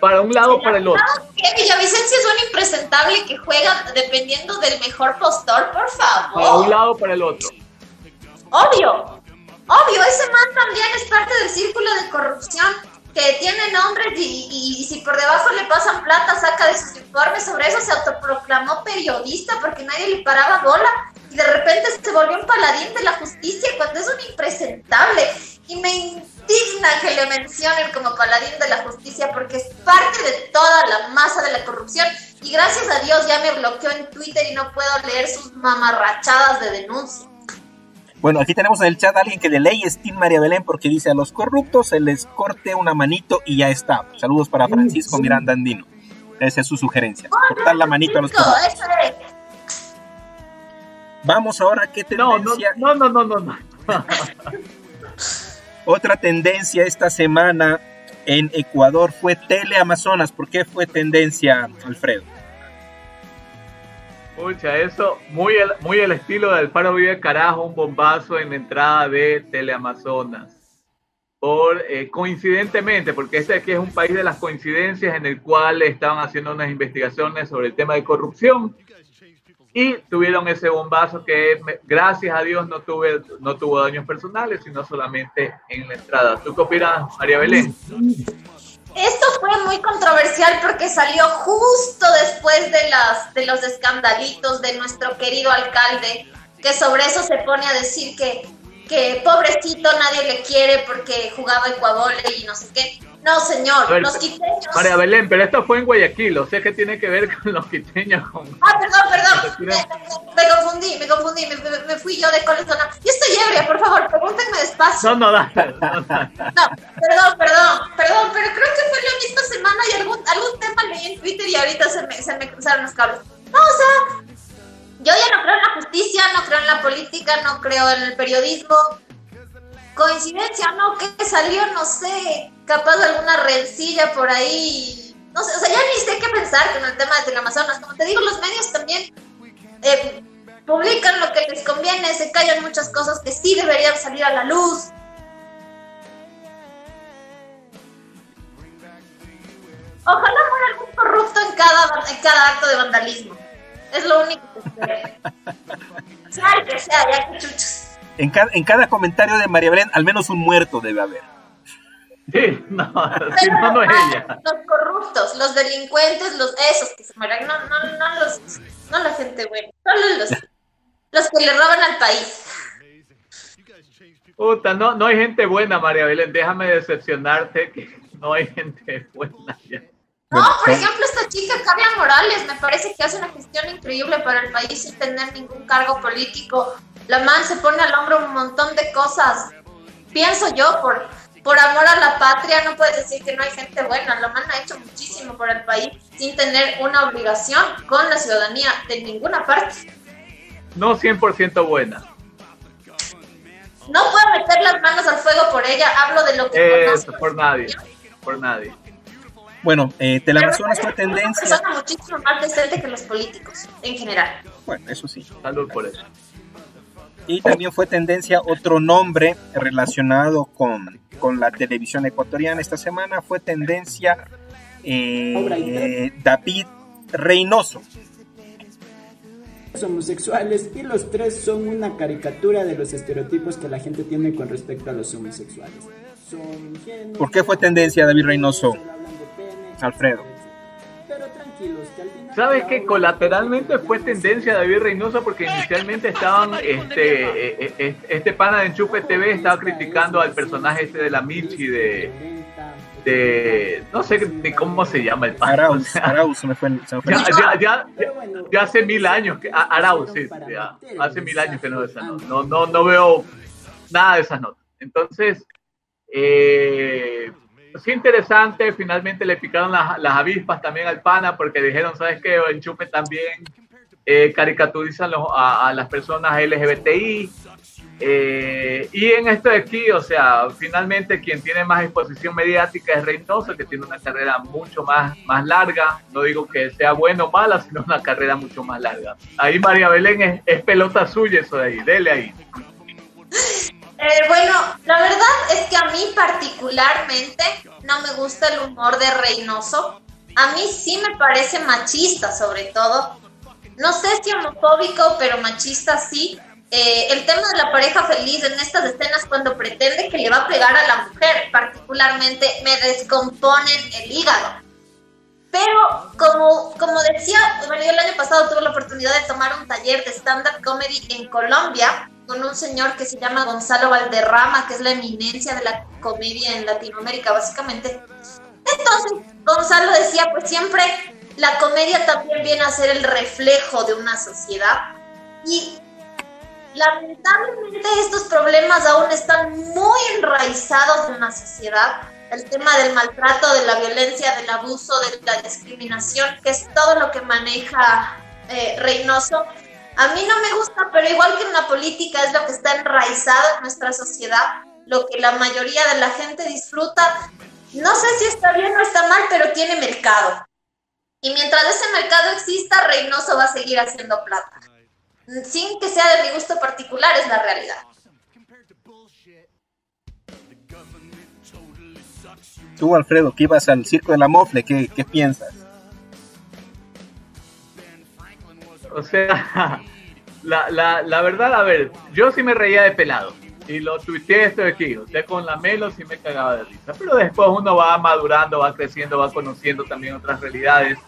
Para un lado o para el otro. Que Villavicencio es un impresentable que juega dependiendo del mejor postor, por Para un favor. lado o para el otro. Obvio. Obvio, ese man también es parte del círculo de corrupción que tiene nombres y, y- si por debajo le pasan plata, saca de sus informes sobre eso, se autoproclamó periodista porque nadie le paraba bola y de repente se volvió un paladín de la justicia cuando es un impresentable. Y me indigna que le mencionen como paladín de la justicia porque es parte de toda la masa de la corrupción. Y gracias a Dios ya me bloqueó en Twitter y no puedo leer sus mamarrachadas de denuncia. Bueno, aquí tenemos en el chat a alguien que de ley es Team María Belén porque dice a los corruptos se les corte una manito y ya está. Saludos para Francisco Miranda Andino. Esa es su sugerencia. Cortar la manito a los corruptos. eso es. Vamos ahora, ¿qué No, no, tendencia? no, no, no, no. no. Otra tendencia esta semana en Ecuador fue Teleamazonas. ¿Por qué fue tendencia, Alfredo? Pucha, eso, muy el, muy el estilo del Alfaro Vive Carajo, un bombazo en la entrada de Teleamazonas. Por, eh, coincidentemente, porque este aquí es un país de las coincidencias en el cual estaban haciendo unas investigaciones sobre el tema de corrupción y tuvieron ese bombazo que gracias a Dios no, tuve, no tuvo daños personales, sino solamente en la entrada. ¿Tú qué opinas, María Belén? Esto fue muy controversial porque salió justo después de, las, de los escandalitos de nuestro querido alcalde, que sobre eso se pone a decir que, que pobrecito nadie le quiere porque jugaba ecuavole y no sé qué. No, señor, los quiteños. María Belén, pero esto fue en Guayaquil, o sea que tiene que ver con los quiteños. Ah, Me, confundí, me confundí, me, fui yo de colegio. Yo estoy ebria, por favor, pregúntenme despacio. No. No, perdón, perdón, perdón, pero creo que fue la misma semana y algún, algún tema leí en Twitter y ahorita se me, se me cruzaron los cables. No, o sea, yo ya no creo en la justicia, no creo en la política, no creo en el periodismo coincidencia, ¿no? Que salió, no sé, capaz de alguna rencilla por ahí. No sé, o sea, ya ni sé qué pensar con el tema de Teleamazonas. Como te digo, los medios también eh, publican lo que les conviene, se callan muchas cosas que sí deberían salir a la luz. Ojalá muera algún corrupto en cada, en cada acto de vandalismo. Es lo único que espero. sea que sea, ya que chuchos. En cada, en cada comentario de María Belén, al menos un muerto debe haber. Sí, no, si no, no es ella. Los corruptos, los delincuentes, los esos que se mueren, no, no, no, los, no la gente buena, solo los, los que le roban al país. Puta, no, no hay gente buena, María Belén, déjame decepcionarte que no hay gente buena ya. No, por ejemplo, esta chica, Carla Morales, me parece que hace una gestión increíble para el país sin tener ningún cargo político. La man se pone al hombro un montón de cosas. Pienso yo, por, por amor a la patria, no puedes decir que no hay gente buena. La man ha hecho muchísimo por el país sin tener una obligación con la ciudadanía de ninguna parte. No 100% buena. No puedo meter las manos al fuego por ella, hablo de lo que Eso, por nadie, por nadie. Bueno, eh, Teleamazonas fue tendencia. Es una persona muchísimo más decente que los políticos, en general. Bueno, eso sí. Salud por eso. Y también fue tendencia otro nombre relacionado con, con la televisión ecuatoriana esta semana, fue tendencia eh, David Reynoso. Homosexuales y los tres son una caricatura de los estereotipos que la gente tiene con respecto a los homosexuales. ¿Por qué fue tendencia David Reynoso? Alfredo. ¿Sabes que colateralmente fue tendencia David Reynoso porque inicialmente estaban, este, eh, eh, eh, este pana de Enchufe TV estaba criticando al personaje este de la Michi de, de no sé de cómo se llama el pana. Arauz, Arauz me fue, Ya, ya, ya, hace mil años que Arauz, sí, hace mil años que no veo esas notas. No, no, no veo nada de esas notas. Entonces, eh, sí interesante, finalmente le picaron las, las, avispas también al pana porque dijeron, ¿sabes qué? Enchufe también eh, caricaturizan a, las personas LGBTI. Eh, y en esto de aquí, o sea, finalmente quien tiene más exposición mediática es Reynoso, que tiene una carrera mucho más, más larga. No digo que sea bueno o mala, sino una carrera mucho más larga. Ahí María Belén es, es pelota suya eso de ahí, dele ahí. Eh, bueno, la verdad es que a mí particularmente no me gusta el humor de Reynoso. A mí sí me parece machista, sobre todo. No sé si homofóbico, pero machista sí. Eh, el tema de la pareja feliz en estas escenas cuando pretende que le va a pegar a la mujer, particularmente me descomponen el hígado. Pero como, como decía, yo el año pasado tuve la oportunidad de tomar un taller de stand-up comedy en Colombia con un señor que se llama Gonzalo Valderrama, que es la eminencia de la comedia en Latinoamérica, básicamente. Entonces, Gonzalo decía, pues siempre la comedia también viene a ser el reflejo de una sociedad. Y lamentablemente estos problemas aún están muy enraizados en la sociedad. El tema del maltrato, de la violencia, del abuso, de la discriminación, que es todo lo que maneja eh, Reynoso a mí no me gusta, pero igual que en la política es lo que está enraizado en nuestra sociedad, lo que la mayoría de la gente disfruta. No sé si está bien o está mal, pero tiene mercado. Y mientras ese mercado exista, Reynoso va a seguir haciendo plata. Sin que sea de mi gusto particular, es la realidad. Tú, Alfredo, que ibas al circo de la mofle, ¿qué, qué piensas? o sea, la, la, la verdad, a ver, yo sí me reía de pelado y lo tuiteé esto aquí. Usted con la Melo sí me cagaba de risa. Pero después uno va madurando, va creciendo, va conociendo también otras realidades.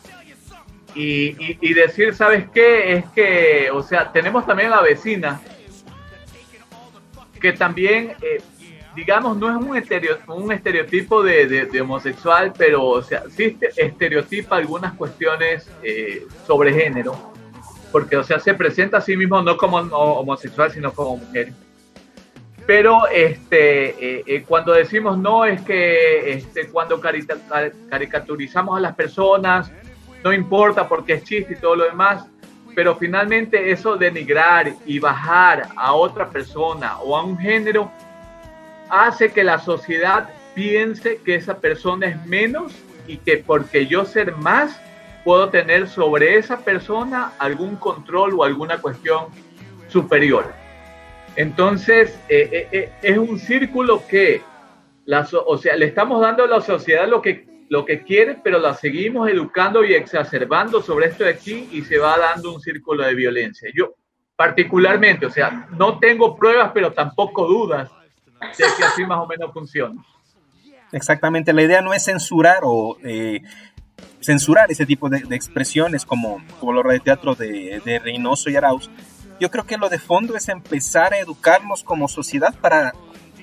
Y, y, decir, ¿sabes qué? Es que, o sea, tenemos también a la vecina que también, eh, digamos, no es un, estereotipo, un estereotipo de, de, homosexual, pero, o sea, sí estereotipa algunas cuestiones eh, sobre género, porque, o sea, se presenta a sí mismo no como homosexual, sino como mujer. Pero este, eh, eh, cuando decimos no es que este, cuando caricaturizamos a las personas, no importa porque es chiste y todo lo demás, pero finalmente eso denigrar y bajar a otra persona o a un género hace que la sociedad piense que esa persona es menos y que porque yo ser más puedo tener sobre esa persona algún control o alguna cuestión superior. Entonces, eh, eh, eh, es un círculo que, la, o sea, le estamos dando a la sociedad lo que, lo que quiere, pero la seguimos educando y exacerbando sobre esto de aquí y se va dando un círculo de violencia. Yo, particularmente, o sea, no tengo pruebas, pero tampoco dudas de que así más o menos funciona. Exactamente, la idea no es censurar o censurar ese tipo de, expresiones como, como los radioteatros de, de Reynoso y Arauz, yo creo que lo de fondo es empezar a educarnos como sociedad para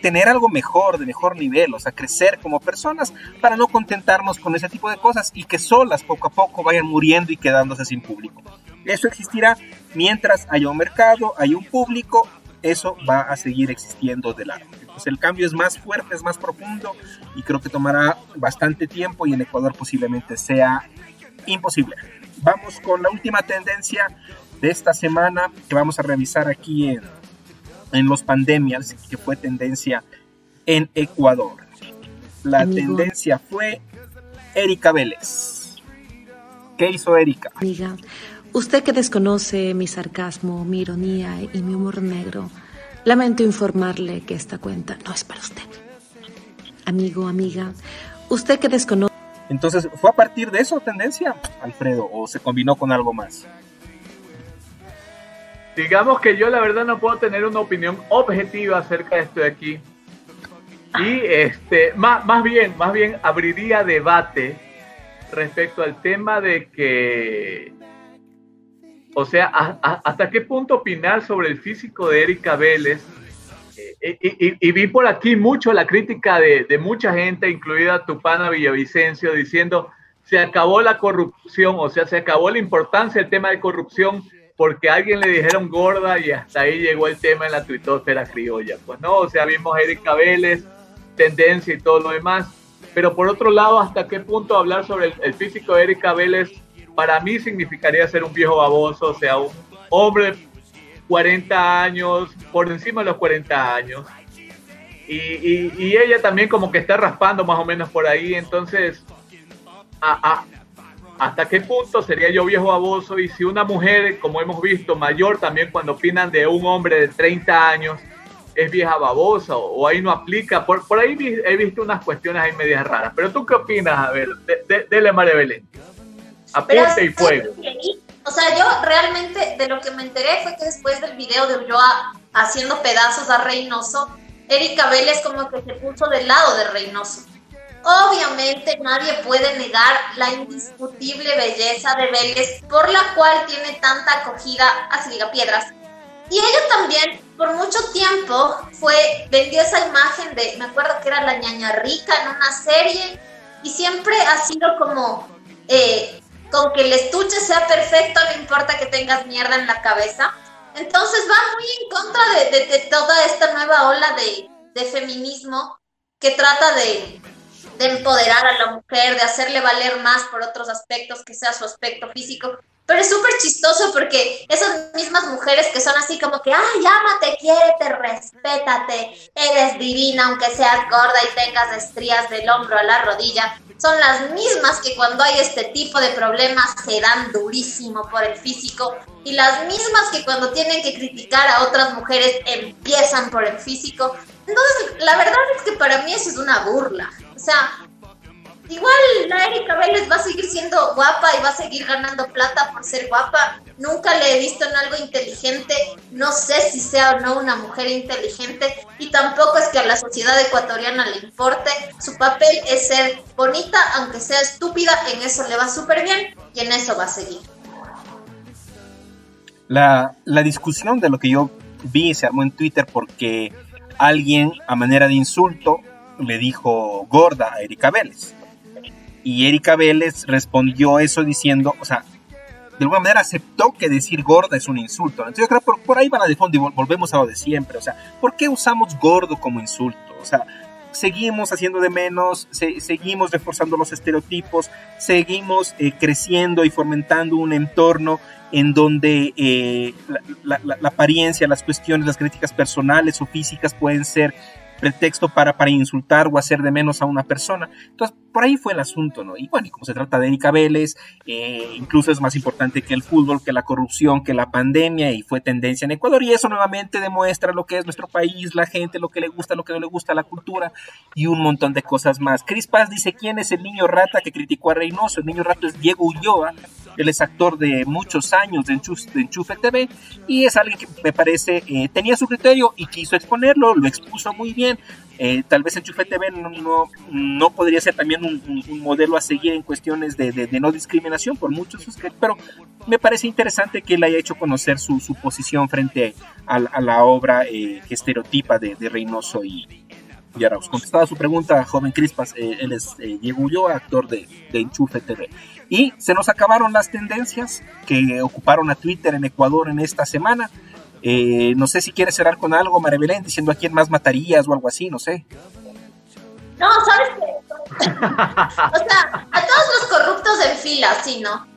tener algo mejor, de mejor nivel, o sea, crecer como personas para no contentarnos con ese tipo de cosas y que solas poco a poco vayan muriendo y quedándose sin público. Eso existirá mientras haya un mercado, hay un público, eso va a seguir existiendo de largo. Entonces el cambio es más fuerte, es más profundo y creo que tomará bastante tiempo y en Ecuador posiblemente sea imposible. Vamos con la última tendencia de esta semana que vamos a revisar aquí en, en los pandemias, que fue tendencia en Ecuador. La tendencia fue Erika Vélez. ¿Qué hizo Erika? Amiga, usted que desconoce mi sarcasmo, mi ironía y mi humor negro, lamento informarle que esta cuenta no es para usted. Amigo, amiga, usted que desconoce... Entonces, ¿fue a partir de eso tendencia, Alfredo, o se combinó con algo más? digamos que yo la verdad no puedo tener una opinión objetiva acerca de esto de aquí. Y este, más, más bien, más bien abriría debate respecto al tema de que, o sea, hasta qué punto opinar sobre el físico de Erika Vélez. Eh, y, vi por aquí mucho la crítica de, mucha gente, incluida Tupana Villavicencio, diciendo se acabó la corrupción, o sea, se acabó la importancia del tema de corrupción porque alguien le dijeron gorda y hasta ahí llegó el tema en la tuitósfera criolla. Pues no, o sea, vimos Erika Vélez, tendencia y todo lo demás. Pero por otro lado, ¿hasta qué punto hablar sobre el, físico de Erika Vélez para mí significaría ser un viejo baboso, o sea, un hombre 40 años, por encima de los 40 años. Y, y, ella también como que está raspando más o menos por ahí, entonces hasta qué punto sería yo viejo baboso y si una mujer, como hemos visto, mayor también cuando opinan de un hombre de 30 años, es vieja babosa o, ahí no aplica. Por, por ahí he visto unas cuestiones ahí medias raras. Pero tú qué opinas? A ver, de, dele María Belén. Apunte y fuego. O sea, yo realmente de lo que me enteré fue que después del video de Ulloa haciendo pedazos a Reynoso, Erika Vélez como que se puso del lado de Reynoso. Obviamente nadie puede negar la indiscutible belleza de Vélez, por la cual tiene tanta acogida a Liga Piedras. Y ella también, por mucho tiempo, fue, vendió esa imagen de, me acuerdo que era la ñaña rica en una serie, y siempre ha sido como, eh, con que el estuche sea perfecto, no importa que tengas mierda en la cabeza. Entonces va muy en contra de, toda esta nueva ola de, feminismo que trata de, de empoderar a la mujer, de hacerle valer más por otros aspectos que sea su aspecto físico. Pero es súper chistoso porque esas mismas mujeres que son así como que, ay, ámate, quiérete, respétate, eres divina aunque seas gorda y tengas estrías del hombro a la rodilla, son las mismas que cuando hay este tipo de problemas se dan durísimo por el físico y las mismas que cuando tienen que criticar a otras mujeres empiezan por el físico. Entonces, la verdad es que para mí eso es una burla. O sea, igual la Erika Vélez va a seguir siendo guapa y va a seguir ganando plata por ser guapa. Nunca le he visto en algo inteligente. No sé si sea o no una mujer inteligente y tampoco es que a la sociedad ecuatoriana le importe. Su papel es ser bonita, aunque sea estúpida. En eso le va súper bien y en eso va a seguir. La, la discusión de lo que yo vi se armó en Twitter porque alguien a manera de insulto le dijo gorda a Erika Vélez. Y Erika Vélez respondió eso diciendo, o sea, de alguna manera aceptó que decir gorda es un insulto. Entonces yo creo por, por ahí van a de fondo y volvemos a lo de siempre. O sea, ¿por qué usamos gordo como insulto? O sea, seguimos haciendo de menos, seguimos reforzando los estereotipos, seguimos eh, creciendo y fomentando un entorno en donde eh, la, apariencia, las cuestiones, las críticas personales o físicas pueden ser pretexto para, para insultar o hacer de menos a una persona. Entonces, por ahí fue el asunto, ¿no? Y bueno, y como se trata de Erika eh, incluso es más importante que el fútbol, que la corrupción, que la pandemia, y fue tendencia en Ecuador, y eso nuevamente demuestra lo que es nuestro país, la gente, lo que le gusta, lo que no le gusta, la cultura, y un montón de cosas más. Cris Paz dice, ¿quién es el niño rata que criticó a Reynoso? El niño rata es Diego Ulloa, él es actor de muchos años de Enchufe, TV, y es alguien que me parece eh, tenía su criterio y quiso exponerlo, lo expuso muy bien, eh, tal vez Enchufe TV no, no, podría ser también un, modelo a seguir en cuestiones de, no discriminación por muchos, pero me parece interesante que él haya hecho conocer su, posición frente a, la obra eh, que estereotipa de, Reynoso y, y Arauz. Contestaba su pregunta, joven Crispas, eh, él es Diego Ulloa, actor de, Enchufe TV. Y se nos acabaron las tendencias que ocuparon a Twitter en Ecuador en esta semana. Eh, no sé si quieres cerrar con algo, María Belén, diciendo a quién más matarías o algo así, no sé. No, ¿sabes qué? o sea, a todos los corruptos en fila, sí, ¿no?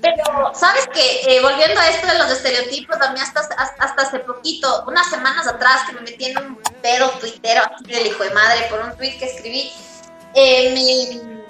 Pero, ¿sabes qué? Eh, volviendo a esto de los estereotipos, a mí hasta, hasta, hace poquito, unas semanas atrás, que me metí en un pedo tuitero aquí del hijo de madre por un tweet que escribí, eh,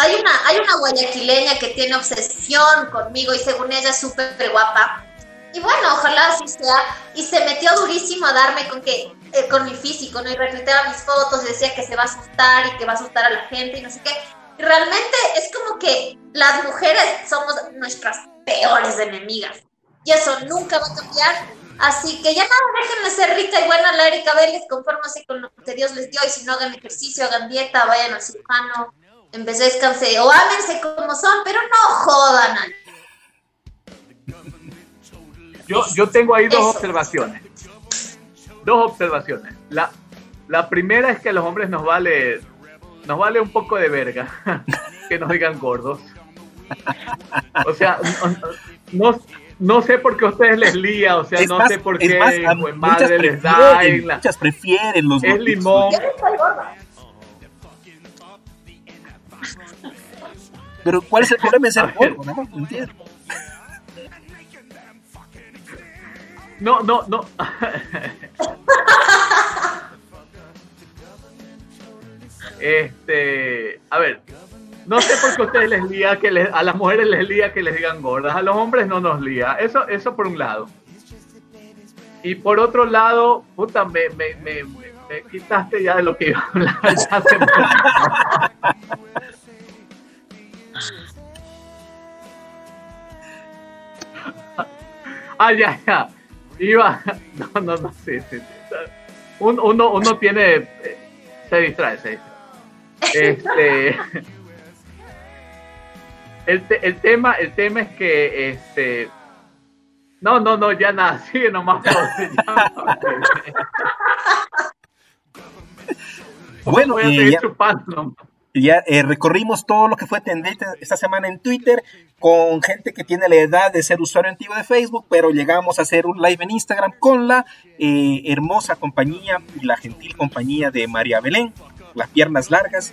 hay, una, hay una guayaquileña que tiene obsesión conmigo y según ella es súper guapa. Y bueno, ojalá así sea. Y se metió durísimo a darme con que eh, con mi físico, ¿no? Y retuiteaba mis fotos y decía que se va a asustar y que va a asustar a la gente y no sé qué. Y realmente es como que las mujeres somos nuestras peores enemigas. Y eso nunca va a cambiar. Así que ya nada, déjenme ser rica y buena la Erika Vélez, confórmense con lo que Dios les dio. Y si no hagan ejercicio, hagan dieta, vayan al cirujano, en vez de descansar o ámense como son, pero no jodan a yo, yo tengo ahí dos observaciones. Dos observaciones. La, la primera es que a los hombres nos vale, nos vale un poco de verga que nos digan gordos. O sea, no, no sé por qué a ustedes les lía, o sea, no sé por qué pues, madre les da. muchas prefieren los Es limón. Pero ¿cuál es el problema de ser gordo? No, no entiendo. No, no, no. Este, a ver, no sé por qué a ustedes les lía que les, a las mujeres les lía que les digan gordas, a los hombres no nos lía. Eso, eso por un lado. Y por otro lado, puta, me, me, me, me quitaste ya de lo que iba a hablar. Ah, ya, ya. Iba. No, no, no, sí, sí. Uno, uno tiene. Se distrae, se distrae. Este. El, el, tema, el tema es que este. No, no, no, ya nada, sigue nomás. bueno, voy a seguir chupando ya eh, recorrimos todo lo que fue tendencia esta semana en Twitter con gente que tiene la edad de ser usuario antiguo de Facebook, pero llegamos a hacer un live en Instagram con la eh, hermosa compañía y la gentil compañía de María Belén, las piernas largas,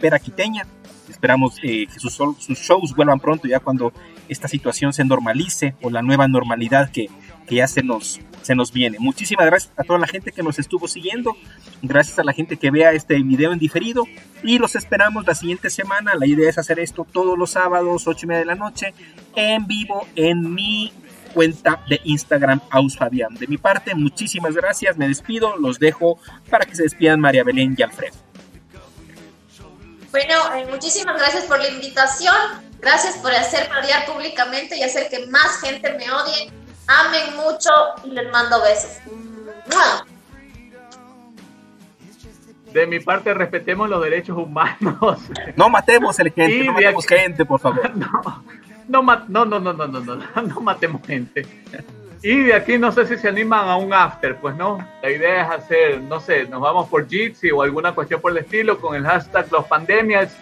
pera quiteña. Esperamos eh, que sus shows vuelvan pronto ya cuando esta situación se normalice o la nueva normalidad que, que ya se nos, se nos viene. Muchísimas gracias a toda la gente que nos estuvo siguiendo, gracias a la gente que vea este video en diferido y los esperamos la siguiente semana. La idea es hacer esto todos los sábados, 8 y media de la noche, en vivo en mi cuenta de Instagram Aus Fabián. De mi parte, muchísimas gracias, me despido, los dejo para que se despidan María Belén y Alfredo. Bueno, eh, muchísimas gracias por la invitación. Gracias por hacerme odiar públicamente y hacer que más gente me odie. Amen mucho y les mando besos. ¡Mua! De mi parte, respetemos los derechos humanos. No matemos el gente, Y no matemos aquí- gente, por favor. No, no, no, no, no, no, no, no, no matemos gente. Y de aquí no sé si se animan a un after, pues no. La idea es hacer, no sé, nos vamos por Jitsi o alguna cuestión por el estilo con el hashtag los pandemias.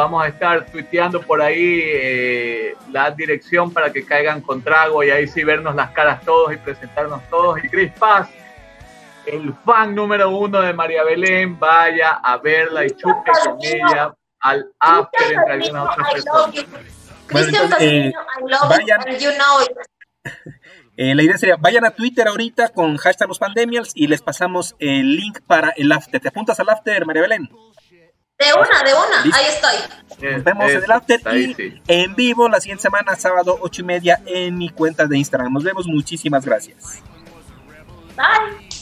Vamos a estar tuiteando por ahí eh, la dirección para que caigan con trago y ahí sí vernos las caras todos y presentarnos todos. Y Chris Paz, el fan número uno de María Belén, vaya a verla y chupe con ella al after entre algunas otras I love personas. Bueno, entonces, eh, Pasquino, I love vayan- you, and you know it. Eh, la idea sería, vayan a Twitter ahorita con hashtag los pandemials y les pasamos el link para el after. ¿Te apuntas al after, María Belén? De una, de una, Listo. ahí estoy. Nos vemos en el after ahí y sí. en vivo la siguiente semana, sábado, ocho y media, en mi cuenta de Instagram. Nos vemos, muchísimas gracias. Bye.